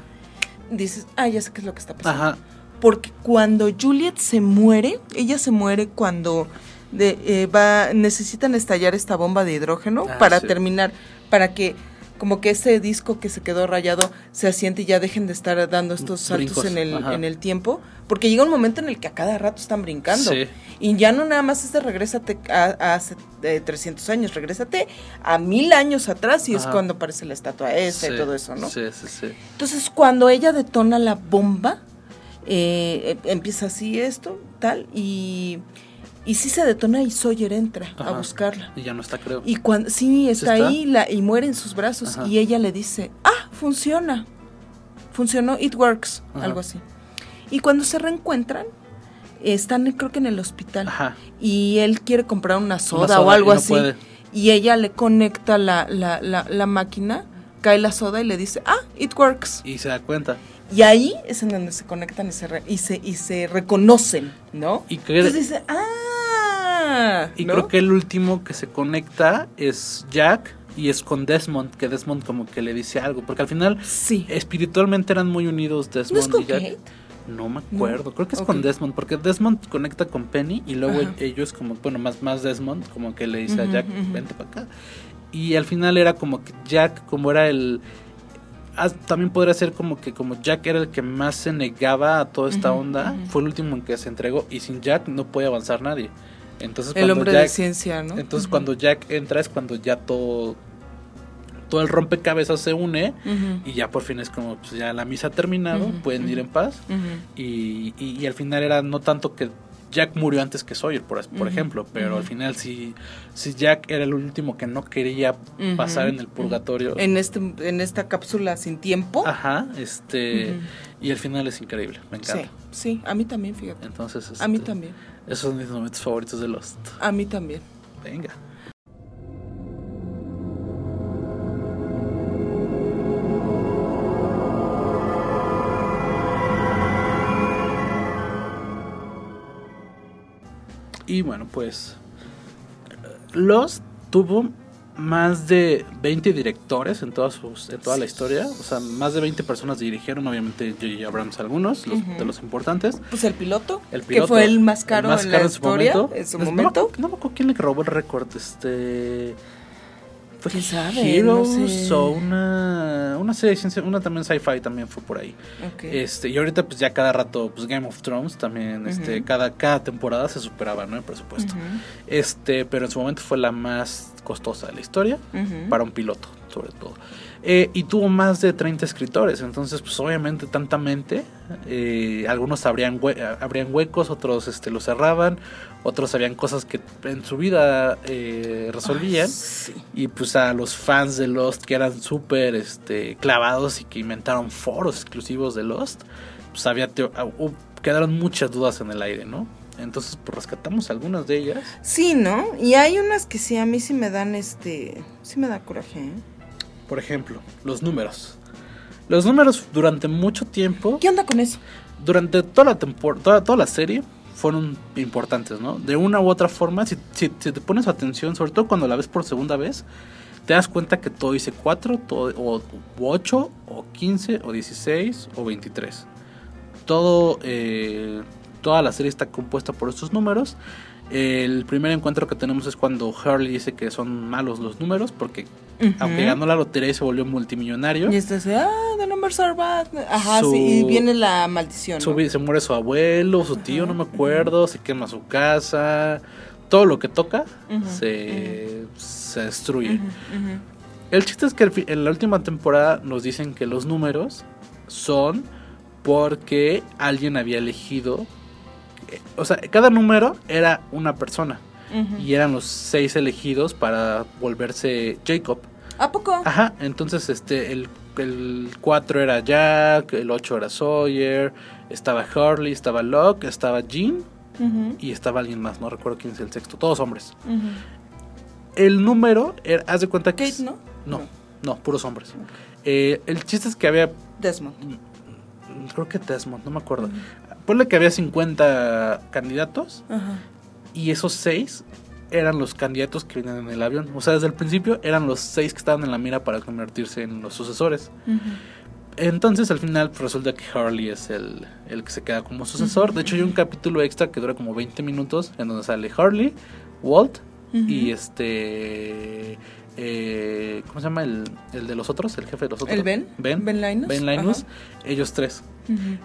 dices, ah, ya sé qué es lo que está pasando. Ajá. Porque cuando Juliet se muere, ella se muere cuando de, eh, va, necesitan estallar esta bomba de hidrógeno Ah, para sí. terminar, para que como que ese disco que se quedó rayado se asiente y ya dejen de estar dando estos saltos Brincos, en el, ajá. en el tiempo, porque llega un momento en el que a cada rato están brincando. Sí. Y ya no nada más es de regrésate a, a hace eh, 300 años, regrésate a mil años atrás y es cuando aparece la estatua esta y todo eso, ¿no? Sí, sí, sí. Entonces, cuando ella detona la bomba, eh, eh, empieza así esto, tal, y, y sí se detona y Sawyer entra a buscarla. Y ya no está, creo. Y cuando sí está, está? ahí la, y muere en sus brazos Ajá. y ella le dice, ah, funciona, funcionó, it works, Ajá. algo así. Y cuando se reencuentran, están creo que en el hospital Ajá. y él quiere comprar una soda, soda o algo y no así. puede. Y ella le conecta la, la, la, la máquina, cae la soda y le dice, ah, it works. Y se da cuenta. Y ahí es en donde se conectan y se, re- y se, y se reconocen, ¿no? Y que- Entonces dice, ah, Y ¿no? creo que el último que se conecta es Jack y es con Desmond, que Desmond como que le dice algo, porque al final Sí. espiritualmente eran muy unidos ¿No es Desmond con y Jack. Kate? No me acuerdo, creo que es con Desmond, porque Desmond conecta con Penny y luego Ajá. ellos como, bueno, más, más Desmond, como que le dice a Jack, vente para acá. Y al final era como que Jack, como era el... ah, También podría ser como que como Jack era el que más se negaba a toda esta onda, fue el último en que se entregó y sin Jack no puede avanzar nadie. Entonces El cuando hombre Jack, de ciencia, ¿no? entonces cuando Jack entra es cuando ya todo todo el rompecabezas se une y ya por fin es como pues ya la misa ha terminado, pueden ir en paz. Y- y al final era no tanto que Jack murió antes que Sawyer, por, ejemplo, pero al final si, si Jack era el último que no quería pasar en el purgatorio, En, este, en esta cápsula sin tiempo. ajá, este, y el final es increíble, me sí, encanta. sí, a mí también, fíjate. Entonces, A mí este, también, Esos son mis momentos favoritos de Lost. a mí también. Venga. Y bueno, pues Lost tuvo más de 20 directores en, todas sus, en toda la historia. O sea, más de 20 personas dirigieron, obviamente J.J. Abrams algunos, los- de los importantes. Pues el piloto, El piloto, que fue el más caro, el más en caro la historia, en su No- momento. No, me acuerdo quién le robó el récord. Este. ¿Fue ¿Quién sabe? Heroes No sé. o una, una serie de ciencia, una también sci-fi también fue por ahí. Este, y ahorita pues ya cada rato, pues Game of Thrones también, este, cada, cada temporada se superaba, ¿no? El presupuesto. Este, pero en su momento fue la más costosa de la historia para un piloto, sobre todo. Eh, y tuvo más de 30 escritores, entonces pues obviamente tanta mente, eh, algunos abrían, hue- abrían huecos, otros este, los cerraban, otros sabían cosas que en su vida eh, resolvían. Ay, sí. Y pues a los fans de Lost que eran súper este, clavados y que inventaron foros exclusivos de Lost, pues había ah, quedaron muchas dudas en el aire, ¿no? Entonces pues rescatamos algunas de ellas. Sí, ¿no? Y hay unas que sí, a mí sí me dan este. Sí me da coraje, ¿eh? Por ejemplo, los números. Los números durante mucho tiempo, ¿Qué onda con eso? durante toda la toda, toda la serie, fueron importantes, ¿no? De una u otra forma, si, si- si te pones atención, sobre todo cuando la ves por segunda vez, te das cuenta que todo dice 4, todo, o 8, o 15, o 16, o 23. Todo, eh, toda la serie está compuesta por estos números. El primer encuentro que tenemos es cuando Hurley dice que son malos los números, porque Ujú. aunque ganó la lotería y se volvió multimillonario, Y este dice, ah, the numbers are bad. Ajá, Su- sí, y viene la maldición. su se muere su abuelo, su tío, no me acuerdo, se quema su casa, todo lo que toca se, se destruye. El chiste es que en la última temporada nos dicen que los números son porque alguien había elegido. eh, O sea, cada número era una persona. Y eran los seis elegidos para volverse Jacob. ¿A poco? Ajá, entonces este el, el 4 era Jack, el 8 era Sawyer, estaba Hurley, estaba Locke, estaba Jean y estaba alguien más, no recuerdo quién es el sexto, todos hombres. El número, era, haz de cuenta que... Kate, ¿no? No, no, puros hombres. Eh, el chiste es que había, Desmond. creo que Desmond, no me acuerdo. Ponle que había 50 candidatos Ajá. Y esos 6 eran los candidatos que venían en el avión. O sea, desde el principio eran los 6 que estaban en la mira para convertirse en los sucesores. Entonces al final pues, resulta que Harley es el, el que se queda como sucesor. De hecho hay un capítulo extra que dura como 20 minutos en donde sale Harley, Walt y este... eh, ¿Cómo se llama el, el de los otros? El jefe de los otros. ¿El Ben? Ben. Ben Linus. Ben Linus. Ellos tres.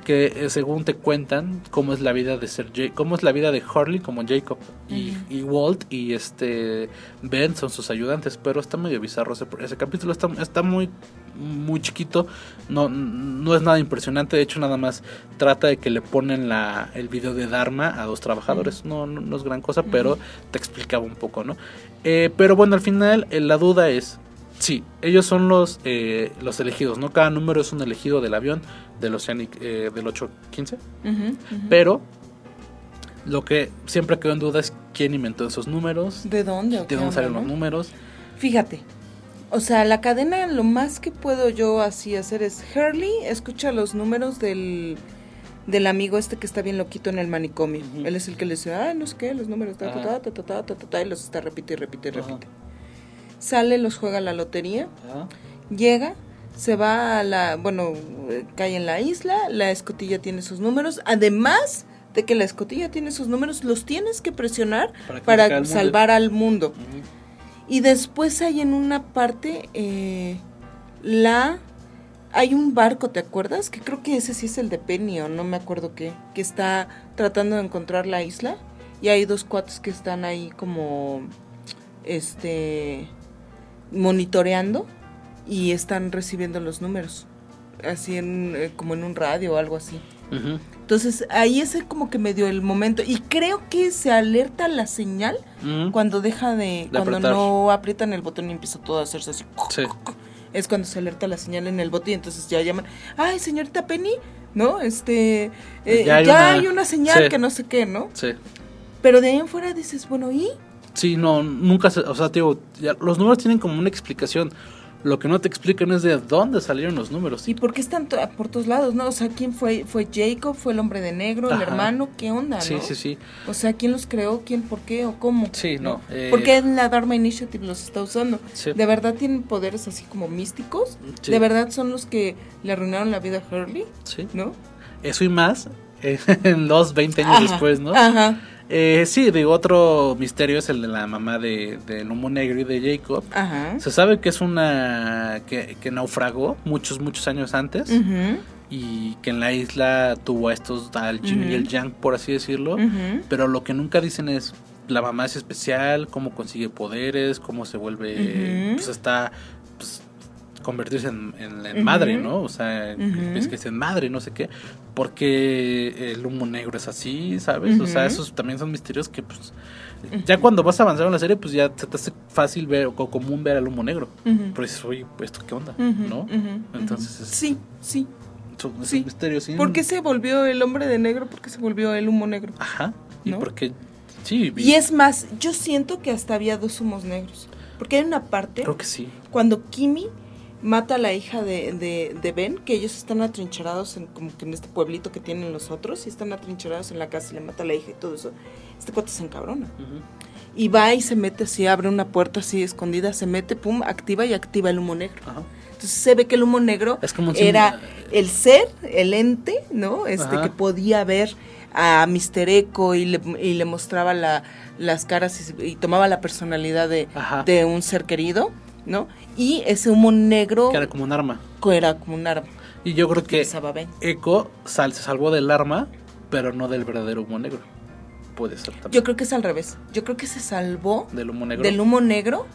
Que eh, según te cuentan cómo es la vida de ser cómo es la vida de Harley como Jacob y, y Walt y este Ben son sus ayudantes pero está medio bizarro ese, ese capítulo. Está, está muy muy chiquito no no es nada impresionante de hecho nada más trata de que le ponen la el video de Dharma a dos trabajadores. No, no no es gran cosa pero te explicaba un poco no Eh, pero bueno al final eh, la duda es Sí, ellos son los eh, los elegidos, ¿no? Cada número es un elegido del avión del Oceanic eh, del 815. Ujú, ujú. Pero lo que siempre quedó en duda es quién inventó esos números, ¿De dónde? de dónde no? los números. Fíjate, o sea, la cadena lo más que puedo yo así hacer es Hurley escucha los números del del amigo este que está bien loquito en el manicomio. Él es el que le dice, ah, no sé qué, los números, ta, ta, Ajá. ta, ta, ta, ta, ta, ta", y los está repite y repite y repite. Sale, los juega a la lotería, llega, se va a la, bueno, cae en la isla, la escotilla tiene sus números, además de que la escotilla tiene sus números, los tienes que presionar Para mundo. salvar al mundo. Y después hay en una parte eh, la hay un barco, ¿te acuerdas? Que creo que ese sí es el de Penny o no me acuerdo qué, que está tratando de encontrar la isla y hay dos cuates que están ahí como este monitoreando y están recibiendo los números así en eh, como en un radio o algo así. Entonces ahí es como que me dio el momento y creo que se alerta la señal cuando deja de, De cuando apretar. no aprietan el botón y empieza todo a hacerse así Sí. es cuando se alerta la señal en el bote y entonces ya llaman ay señorita Penny no este eh, Ya ya, hay hay, una- una, señal sí. que no sé qué no Sí. pero de ahí en fuera dices bueno y Sí, no, nunca se, o sea, te digo, ya, los números tienen como una explicación. Lo que no te explican es de dónde salieron los números. y por qué están to- por todos lados no o sea quién fue fue Jacob fue el hombre de negro el Ajá. hermano qué onda Sí, no sí, sí. o sea quién los creó quién por qué o cómo Sí, no, eh, ¿Por qué la Dharma Initiative los está usando? Sí. ¿De verdad tienen poderes así como místicos? Sí. ¿De verdad son los que le arruinaron la vida a Hurley? Sí. ¿No? Eso y más eh, en los 20 años Ajá, después, ¿no? Ajá, Eh, sí, digo, otro misterio es el de la mamá de, del humo negro y de Jacob. ajá. Se sabe que es una que, que naufragó muchos, muchos años antes y que en la isla tuvo a estos, al Jin y el Yang, por así decirlo. Pero lo que nunca dicen es la mamá es especial, cómo consigue poderes, cómo se vuelve, pues está, convertirse en, en- madre, ¿no? O sea, es que es en madre, no sé qué. Porque el humo negro es así, ¿sabes? O sea, esos también son misterios que, pues, ya cuando vas a avanzar en la serie, pues ya se te hace fácil ver o común ver al humo negro. Pero dices, oye, pues, ¿esto qué onda? ¿no? Entonces, es- Sí, sí. son esos sí. misterios, sí. ¿Por qué se volvió el hombre de negro? ¿Por qué se volvió el humo negro? Ajá. Y ¿No? porque, sí. Y es más, yo siento que hasta había dos humos negros. Porque hay una parte Creo que sí. cuando Kimi mata a la hija de, de, de Ben, que ellos están atrincherados en como que en este pueblito que tienen los otros, y están atrincherados en la casa y le mata a la hija y todo eso, este cuate se encabrona. Y va y se mete así, abre una puerta así escondida, se mete, pum, activa y activa el humo negro. Entonces se ve que el humo negro Es como era, el ser, el ente, ¿no? Este que podía ver a Mr. Echo y le, y le mostraba la, las caras y, y tomaba la personalidad de, de un ser querido, ¿no? Y ese humo negro Que era como un arma. era como un arma. Y yo creo que. Echo sal, se salvó del arma, pero no del verdadero humo negro. Puede ser también. Yo creo que es al revés. Yo creo que se salvó del humo negro. del humo negro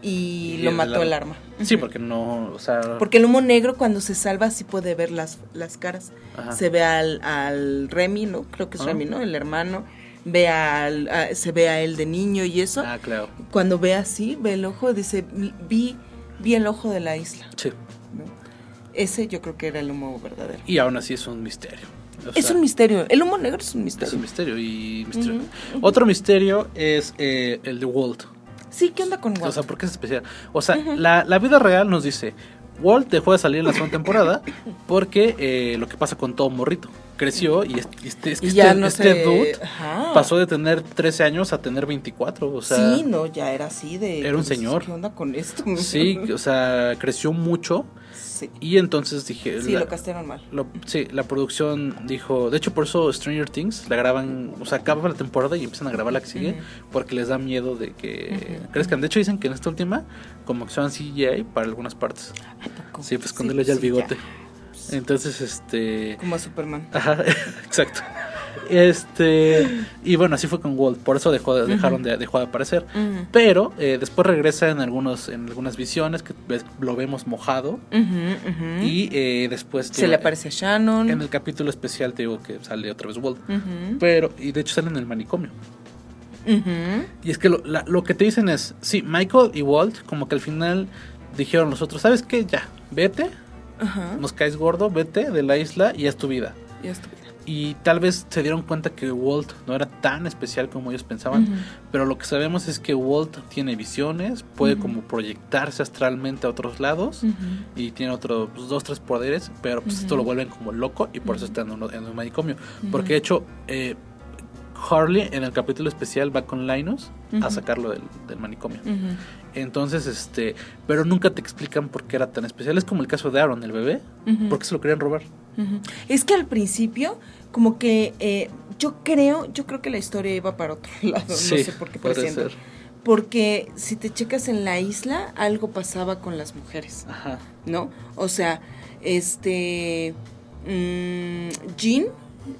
y, Y lo mató el arma. arma. Sí, porque no, o sea, Porque el humo negro cuando se salva sí puede ver las, las caras. Ajá. Se ve al, al Remy, ¿no? Creo que es Ah. Remy, ¿no? El hermano. Ve al, a- se ve a él de niño y eso. ah, claro. Cuando ve así, ve el ojo, dice, vi, vi el ojo de la isla. Sí. ¿no? Ese yo creo que era el humo verdadero. Y aún así es un misterio. O es sea, un misterio. El humo negro es un Es misterio. un misterio y misterio. Ujú, Otro misterio es eh, el de Walt. Sí, ¿qué onda con O Walt? sea, ¿por qué es especial? O sea, la, la vida real nos dice, Walt dejó de salir en la segunda temporada porque eh, lo que pasa con todo morrito. Creció y este, este, Y este- no este se- dude Ajá. pasó de tener 13 años a tener 24. O sea, sí, no, ya era así de... era un pues, señor. ¿Qué onda con esto? sí, o sea, creció mucho Sí, y entonces dije... sí la- lo castearon mal. lo- sí, la producción dijo, de hecho por eso Stranger Things la graban, o sea, acaba la temporada y empiezan a grabar la que sigue porque les da miedo de que crezcan. De hecho dicen que en esta última como que son CGI para algunas partes. ¿A poco? Sí, pues esconderle ya el sí, bigote. ya. Entonces, este... Como a Superman. Ajá, exacto. Este... Y bueno, así fue con Walt, por eso dejó, de- dejaron de, dejó de aparecer. Pero eh, después regresa en, algunos, en algunas visiones que lo vemos mojado. Ujú. Y eh, después... se le aparece a Shannon. En el capítulo especial te digo que sale otra vez Walt. Pero, y de hecho sale en el manicomio. Y es que lo, la- lo que te dicen es, sí, Michael y Walt, como que al final dijeron los otros, ¿sabes qué? Ya, vete, Ajá. nos caes gordo, vete de la isla y es tu vida. Ya estuviera. Y tal vez se dieron cuenta que Walt no era tan especial como ellos pensaban, Ujú. pero lo que sabemos es que Walt tiene visiones, puede Ujú. como proyectarse astralmente a otros lados Ujú. y tiene otros pues, dos, tres poderes, pero pues esto lo vuelven como loco y por eso está en un, en un manicomio. Porque de hecho, eh, Harley en el capítulo especial va con Linus a sacarlo del, del manicomio. Entonces, este, pero nunca te explican por qué era tan especial. Es como el caso de Aaron, el bebé, Ujú. por qué se lo querían robar. Es que al principio, como que eh, yo creo, yo creo que la historia iba para otro lado, no sé por qué puede ser. Porque si te checas en la isla, algo pasaba con las mujeres, Ajá. ¿no? O sea, este mm, Jean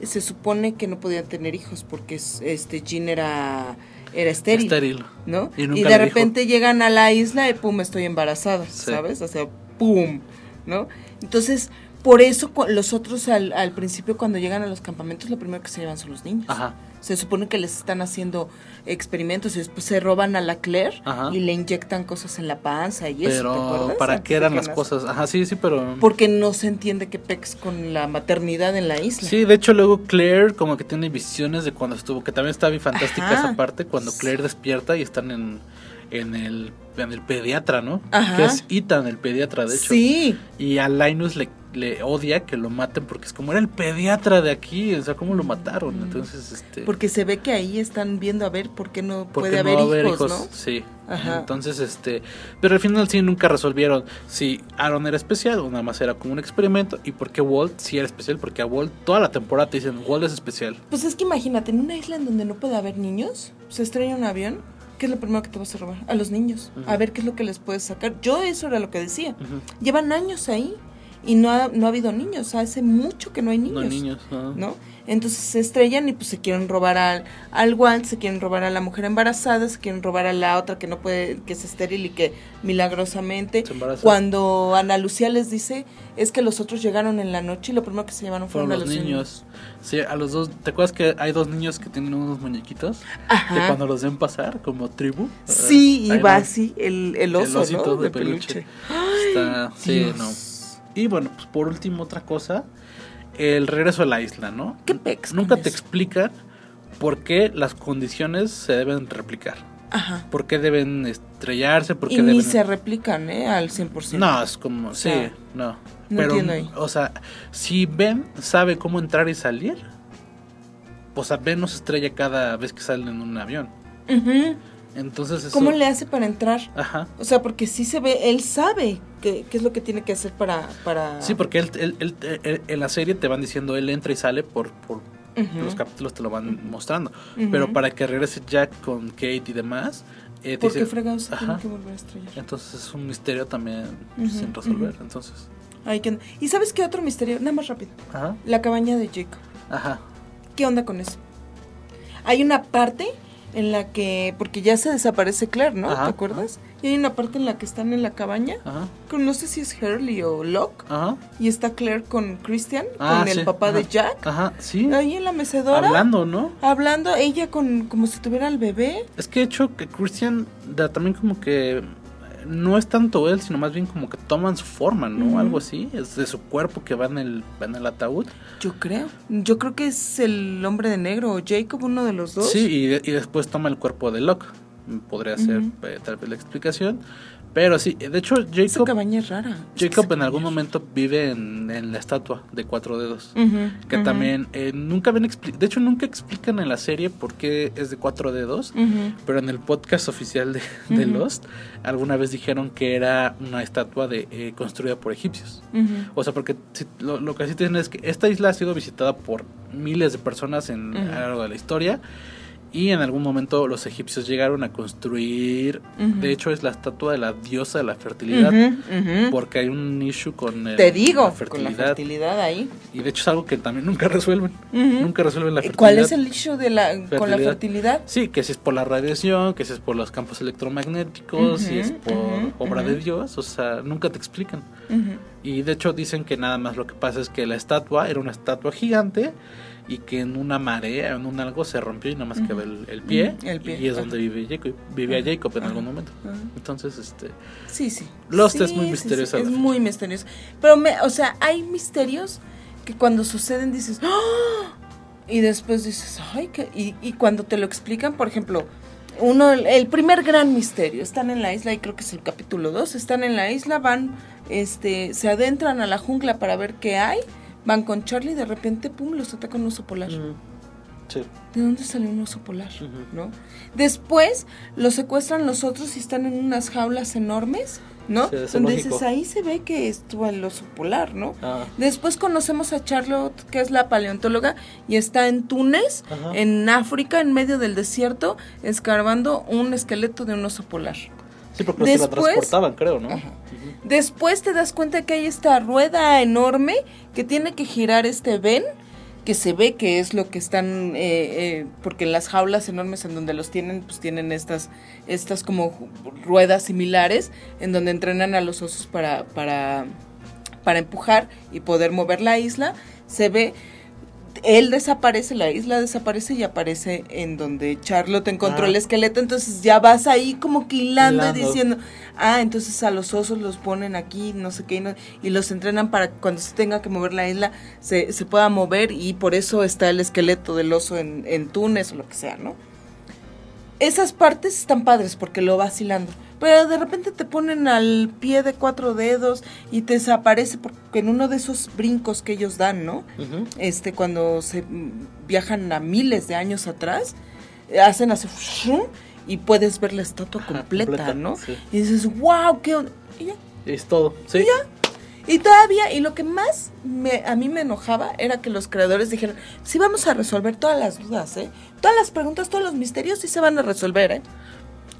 se supone que no podía tener hijos porque es- este Jean era era estéril, Estéril. ¿no? Y de dijo. repente llegan a la isla y pum, estoy embarazada, Sí. ¿sabes? O sea, pum, ¿no? Entonces, por eso los otros al, al principio cuando llegan a los campamentos lo primero que se llevan son los niños. Ajá. Se supone que les están haciendo experimentos y después se roban a la Claire Ajá. y le inyectan cosas en la panza y eso, ¿te acuerdas? ¿para qué eran las cosas? Ajá, sí, sí, pero... Porque no se entiende qué pex con la maternidad en la isla. Sí, de hecho luego Claire como que tiene visiones de cuando estuvo, que también está bien fantástica Ajá. esa parte, cuando Claire despierta y están en, en, el, en el pediatra, ¿no? Ajá. Que es Ethan, el pediatra, de hecho. Sí, Y a Linus le, le odia que lo maten porque es como era el pediatra de aquí, o sea, ¿cómo lo mataron? Entonces, este... porque se ve que ahí están viendo a ver por qué no puede no haber, a haber hijos, ¿no? Sí. Ajá. Entonces, este, pero al final sí nunca resolvieron si Aaron era especial o nada más era como un experimento y por qué Walt sí era especial, porque a Walt toda la temporada te dicen Walt es especial. Pues es que imagínate, en una isla en donde no puede haber niños, se estrella un avión, ¿qué es lo primero que te vas a robar? A los niños, a ver qué es lo que les puedes sacar. Yo eso era lo que decía. Llevan años ahí y no ha, no ha habido niños, hace mucho que no hay niños. No hay niños. ajá. ¿no? Entonces se estrellan y pues se quieren robar al, al Walt, se quieren robar a la mujer embarazada, se quieren robar a la otra que no puede, que es estéril y que milagrosamente Se cuando Ana Lucía les dice es que los otros llegaron en la noche y lo primero que se llevaron fueron, Fueron a los niños. Sí, a los dos. ¿Te acuerdas que hay dos niños que tienen unos muñequitos? Ajá. Que cuando los ven pasar, como tribu. Sí, ah, y va así el, el El oso, osito ¿no? de peluche. Está, sí, Dios. no. Y bueno, pues por último, otra cosa. El regreso a la isla, ¿no? ¿Qué pex Nunca te explican por qué las condiciones se deben replicar. Ajá. ¿Por qué deben estrellarse? ¿Por qué Y ni deben... se replican, ¿eh? Al 100%. No, es como... Sí, sea, no. no Pero, entiendo ahí. o sea, si Ben sabe cómo entrar y salir, o sea, Ben no se estrella cada vez que sale en un avión. Ujú. Entonces eso... ¿Cómo le hace para entrar? Ajá. O sea, porque sí se ve, él sabe qué, qué es lo que tiene que hacer para... para... Sí, porque él, él- él- él- en la serie te van diciendo, él entra y sale por, por Ujú. los capítulos te lo van mostrando. Ujú. Pero para que regrese Jack con Kate y demás, eh, ¿Por qué dice- fregados se tiene Ajá. que volver a estrellar? Entonces es un misterio también sin resolver. Entonces, Ay, ¿qué onda? ¿Y sabes qué otro misterio? Nada más rápido. ajá, La cabaña de Jacob. ajá, ¿Qué onda con eso? Hay una parte en la que, porque ya se desaparece Claire, ¿no? Ajá, ¿Te acuerdas? Y hay una parte en la que están en la cabaña, ajá, con, no sé si es Hurley o Locke, ajá. y está Claire con Christian, Ah, con el papá de Jack, Ajá, sí. ahí en la mecedora, Hablando, ¿no? hablando, ella con como si tuviera al bebé. Es que de hecho que Christian da también como que no es tanto él, sino más bien como que toman su forma, ¿no? Algo así. Es de su cuerpo que va en el, va en el ataúd. Yo creo. Yo creo que es el hombre de negro o Jacob, uno de los dos. Sí, y, y después toma el cuerpo de Locke. Podría ser eh, tal vez la explicación. Pero sí, de hecho Jacob, cabaña es rara. Jacob en algún momento vive en, en la estatua de cuatro dedos. Que también eh, nunca ven expli- de hecho nunca explican en la serie por qué es de cuatro dedos. Pero en el podcast oficial de, de. Lost, alguna vez dijeron que era una estatua de, eh, construida por egipcios. O sea, porque si- lo, lo que sí tienen es que esta isla ha sido visitada por miles de personas en, a lo largo de la historia. Y en algún momento los egipcios llegaron a construir, de hecho es la estatua de la diosa de la fertilidad, porque hay un issue con el- Te digo, la con fertilidad. la fertilidad ahí. Y de hecho es algo que también nunca resuelven. Nunca resuelven la fertilidad. ¿Cuál es el issue de la, con la Fertilidad. Sí, que si es por la radiación, que si es por los campos electromagnéticos, si es por obra de Dios, o sea, nunca te explican. Y de hecho dicen que nada más lo que pasa es que la estatua era una estatua gigante y que en una marea, en un algo se rompió y nada más quedó el, el pie, Ujú, el pie, y es donde vive Jacob, vivía Jacob en algún momento. Entonces, este, Sí, sí. Lost Sí, es muy misteriosa sí, Es muy misterioso. Pero, me, o sea, hay misterios que cuando suceden dices, ¡Ah! Y después dices, ¡ay! qué-". Y, y cuando te lo explican, por ejemplo, uno, el, el primer gran misterio, están en la isla, y creo que es el capítulo 2, están en la isla, van, este, se adentran a la jungla para ver qué hay, van con Charlie y de repente, pum, los ataca un oso polar. sí. ¿De dónde salió un oso polar? ¿No? Después los secuestran los otros y están en unas jaulas enormes, ¿no? Sí, Donde dices, ahí se ve que estuvo el oso polar, ¿no? Ah. Después conocemos a Charlotte, que es la paleontóloga, y está en Túnez, Ajá. en África, en medio del desierto, escarbando un esqueleto de un oso polar. Sí, porque los que la Después- transportaban, creo, ¿no? Ajá. Después te das cuenta que hay esta rueda enorme que tiene que girar este ven, que se ve que es lo que están, eh, eh, porque en las jaulas enormes en donde los tienen, pues tienen estas, estas como ruedas similares, en donde entrenan a los osos para, para, para empujar y poder mover la isla. Se ve, él desaparece, la isla desaparece y aparece en donde Charlotte encontró Ah. el esqueleto, entonces ya vas ahí como que hilando, Hilando. y diciendo, ah, entonces a los osos los ponen aquí, no sé qué, y, no- y los entrenan para que cuando se tenga que mover la isla se, se pueda mover y por eso está el esqueleto del oso en, en Túnez o lo que sea, ¿no? Esas partes están padres porque lo vas hilando. Pero de repente te ponen al pie de cuatro dedos y te desaparece porque en uno de esos brincos que ellos dan, ¿no? Ujú. este cuando se mm, viajan a miles de años atrás eh, hacen así y puedes ver la estatua Ajá, completa, completa, ¿no? sí. Y dices, wow, qué onda?". Y ya. Es todo. Sí. Y todavía, y lo que más me, a mí me enojaba era que los creadores dijeron, sí vamos a resolver todas las dudas, ¿eh? Todas las preguntas, todos los misterios sí se van a resolver, ¿eh?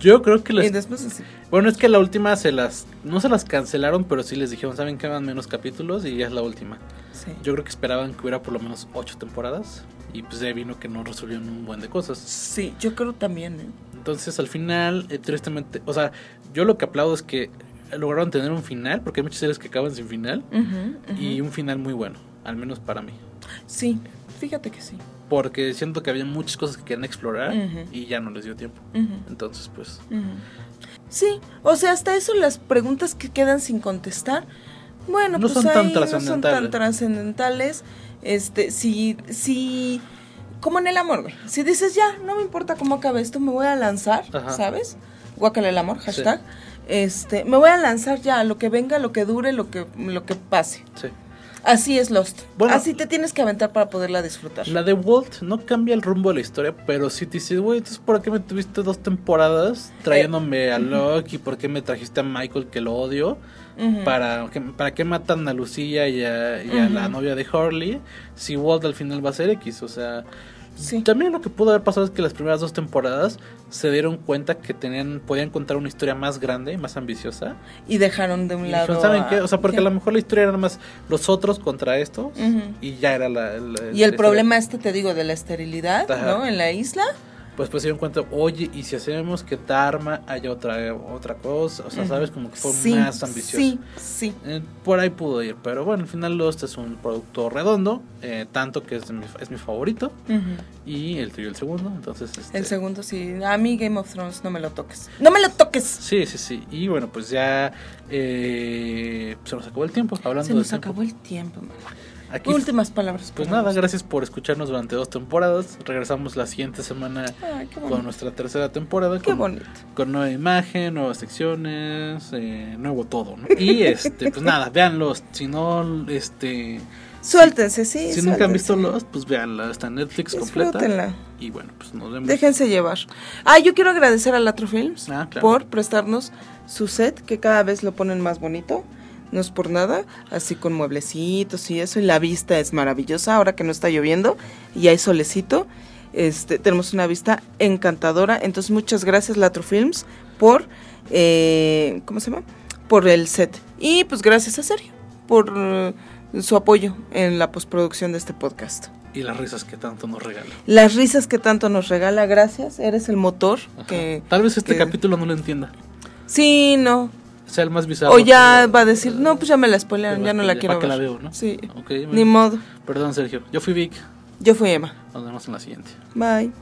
Yo creo que les Y después así, Bueno, es que la última se las. No se las cancelaron, pero sí les dijeron, ¿saben que van menos capítulos? Y ya es la última. sí. Yo creo que esperaban que hubiera por lo menos ocho temporadas. Y pues ya vino que no resolvieron un buen de cosas. Sí, yo creo también, ¿eh? Entonces al final, eh, tristemente. O sea, yo lo que aplaudo es que lograron tener un final, porque hay muchas series que acaban sin final. Y un final muy bueno, al menos para mí. Sí, fíjate que sí. Porque siento que había muchas cosas que querían explorar y ya no les dio tiempo. Entonces, pues. Sí, o sea, hasta eso las preguntas que quedan sin contestar, bueno, No pues son tan no son tan trascendentales. Este, si, si, como en el amor, güey. Si dices, ya, no me importa cómo acabe esto, me voy a lanzar, Ajá. ¿sabes? Guácala el amor, hashtag. Este, me voy a lanzar ya, lo que venga, lo que dure, lo que, lo que pase. Sí. Así es Lost. Bueno. Así te tienes que aventar para poderla disfrutar. La de Walt no cambia el rumbo de la historia, pero sí te dices, güey, entonces ¿por qué me tuviste dos temporadas trayéndome a Locke y por qué me trajiste a Michael que lo odio? Ujú. ¿Para, qué, ¿Para qué matan a Lucía y a, y a la novia de Harley si Walt al final va a ser X? O sea, Sí. también lo que pudo haber pasado es que las primeras dos temporadas se dieron cuenta que tenían podían contar una historia más grande, más ambiciosa. Y dejaron de un Y lado. dijeron, ¿saben a- qué? O sea, porque ¿qué? a lo mejor la historia era nada más los otros contra estos y ya era la... la- Y el problema este, te digo, de la esterilidad, Ajá. ¿no? En la isla. Pues pues se dieron cuenta, oye, y si hacemos que Dharma haya otra otra cosa, o sea, sabes, como que fue Sí, más ambicioso. Sí, sí. Eh, por ahí pudo ir, pero bueno, al final Lost es un producto redondo, eh, tanto que es mi, es mi favorito, Ujú. y el tuyo el segundo, entonces... este, El segundo, sí. A mí Game of Thrones no me lo toques. ¡No me lo toques! Sí, sí, sí, y bueno, pues ya eh, se nos acabó el tiempo, hablando Se nos acabó el tiempo. man. Aquí, Últimas palabras. pues nada, gracias por escucharnos durante dos temporadas, regresamos la siguiente semana Ay, qué con nuestra tercera temporada. Qué con- bonito. con nueva imagen, nuevas secciones, eh, nuevo todo, ¿no? Y este, pues nada, véanlos. Si no, este, Suéltense, sí. si nunca han visto. Lost, pues véanla, está en Netflix completa. Y bueno, pues nos vemos. Déjense llevar. Ah, yo quiero agradecer a Latro Films Ah, claro. por prestarnos su set, que cada vez lo ponen más bonito. No es por nada, así con mueblecitos y eso. Y la vista es maravillosa ahora que no está lloviendo y hay solecito. Este, tenemos una vista encantadora. Entonces, muchas gracias, Latro Films, por. eh, ¿Cómo se llama? Por el set. Y pues gracias a Sergio por eh, su apoyo en la postproducción de este podcast. Y las risas que tanto nos regala. Las risas que tanto nos regala, gracias. Eres el motor que. Tal vez este que- capítulo no lo entienda. Sí, no. Sea el más bizarro. O ya va a decir, no, pues ya me la spoilearon, ya no la quiero ¿para qué ver. la veo, no? Sí. Ok, bueno. Ni modo. Perdón, Sergio. Yo fui Vic. Yo fui Emma. Nos vemos en la siguiente. Bye.